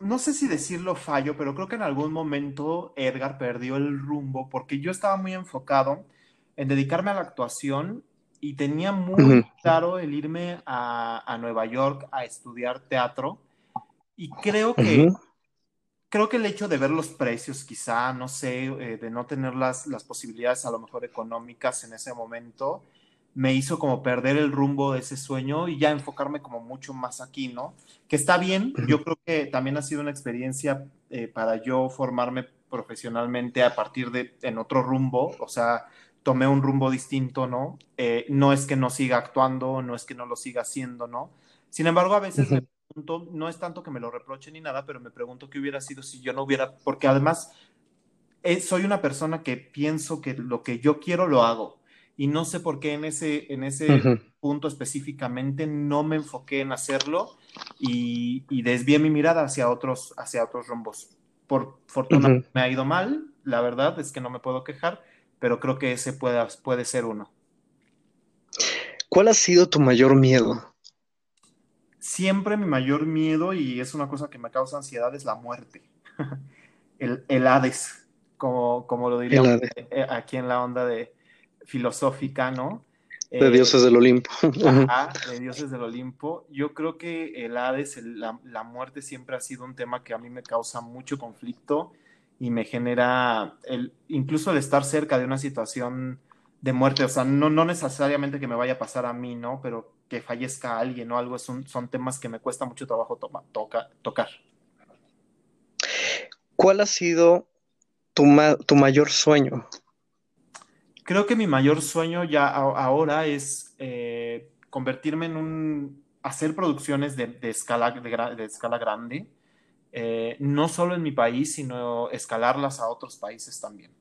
no sé si decirlo fallo, pero creo que en algún momento Edgar perdió el rumbo porque yo estaba muy enfocado en dedicarme a la actuación y tenía muy claro el irme a, Nueva York a estudiar teatro. Y creo que creo que el hecho de ver los precios, quizá, no sé, eh, de no tener las, las posibilidades a lo mejor económicas en ese momento, me hizo como perder el rumbo de ese sueño y ya enfocarme como mucho más aquí, ¿no? Que está bien, yo creo que también ha sido una experiencia eh, para yo formarme profesionalmente a partir de en otro rumbo, o sea, tomé un rumbo distinto, ¿no? Eh, no es que no siga actuando, no es que no lo siga haciendo, ¿no? Sin embargo, a veces no es tanto que me lo reproche ni nada, pero me pregunto qué hubiera sido si yo no hubiera, porque además eh, soy una persona que pienso que lo que yo quiero lo hago y no sé por qué en ese, en ese punto específicamente no me enfoqué en hacerlo y, y, desvié mi mirada hacia otros, hacia otros rumbos. Por fortuna me ha ido mal, la verdad es que no me puedo quejar, pero creo que ese puede, puede ser uno. ¿Cuál ha sido tu mayor miedo? Siempre mi mayor miedo, y es una cosa que me causa ansiedad, es la muerte. el, el, Hades, como, como lo diríamos eh, aquí en la onda de filosófica, ¿no? De eh, dioses del Olimpo. de dioses del Olimpo. Yo creo que el Hades, la, la, muerte siempre ha sido un tema que a mí me causa mucho conflicto y me genera, el, incluso el estar cerca de una situación de muerte, o sea, no, no necesariamente que me vaya a pasar a mí, ¿no? Pero que fallezca alguien o algo, son, son temas que me cuesta mucho trabajo toca, tocar. ¿Cuál ha sido tu, tu mayor sueño? Creo que mi mayor sueño ya ahora es eh, convertirme en un, hacer producciones de, escala, de, escala grande, eh, no solo en mi país, sino escalarlas a otros países también.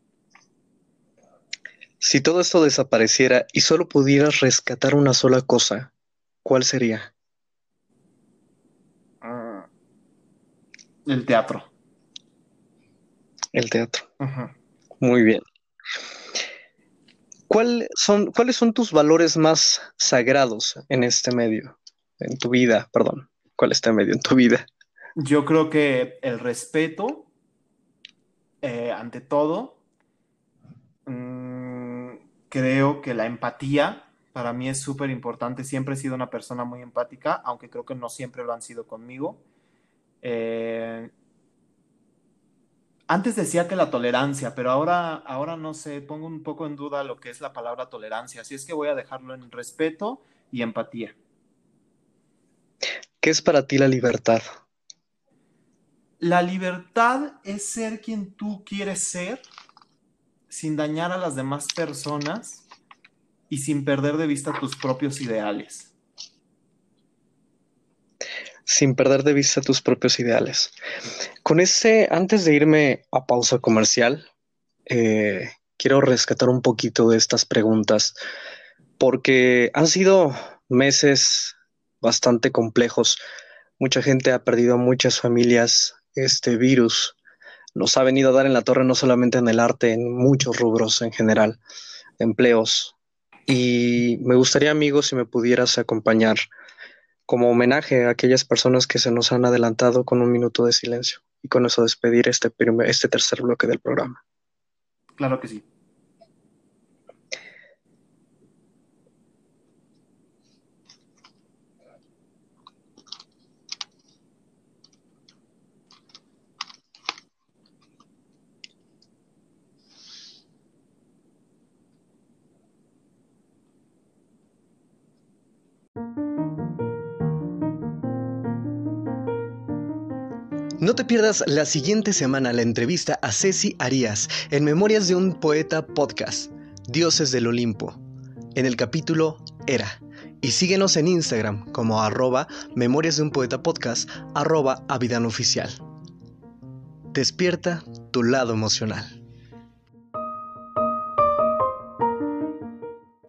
Si todo esto desapareciera y solo pudieras rescatar una sola cosa, ¿cuál sería? Ah, el teatro. El teatro. Muy bien. son, ¿Cuáles son tus valores más sagrados en este medio? En tu vida, perdón. ¿Cuál es este medio en tu vida? Yo creo que el respeto, eh, ante todo. Mm, creo que la empatía para mí es súper importante. Siempre he sido una persona muy empática, aunque creo que no siempre lo han sido conmigo. Eh, antes decía que la tolerancia, pero ahora, ahora no sé, pongo un poco en duda lo que es la palabra tolerancia, así es que voy a dejarlo en respeto y empatía. ¿Qué es para ti la libertad? La libertad es ser quien tú quieres ser sin dañar a las demás personas y sin perder de vista tus propios ideales sin perder de vista tus propios ideales. Con ese, antes de irme a pausa comercial, eh, quiero rescatar un poquito de estas preguntas, porque han sido meses bastante complejos. Mucha gente ha perdido a muchas familias. Este virus nos ha venido a dar en la torre no solamente en el arte, en muchos rubros en general, empleos. Y me gustaría, amigos, si me pudieras acompañar como homenaje a aquellas personas que se nos han adelantado con un minuto de silencio y con eso despedir este, este tercer bloque del programa. Claro que sí. No te pierdas la siguiente semana la entrevista a Ceci Arias en Memorias de un Poeta Podcast, Dioses del Olimpo, en el capítulo Era. Y síguenos en Instagram como arroba Memorias de un Poeta Podcast, arroba Avidan Oficial. Despierta tu lado emocional.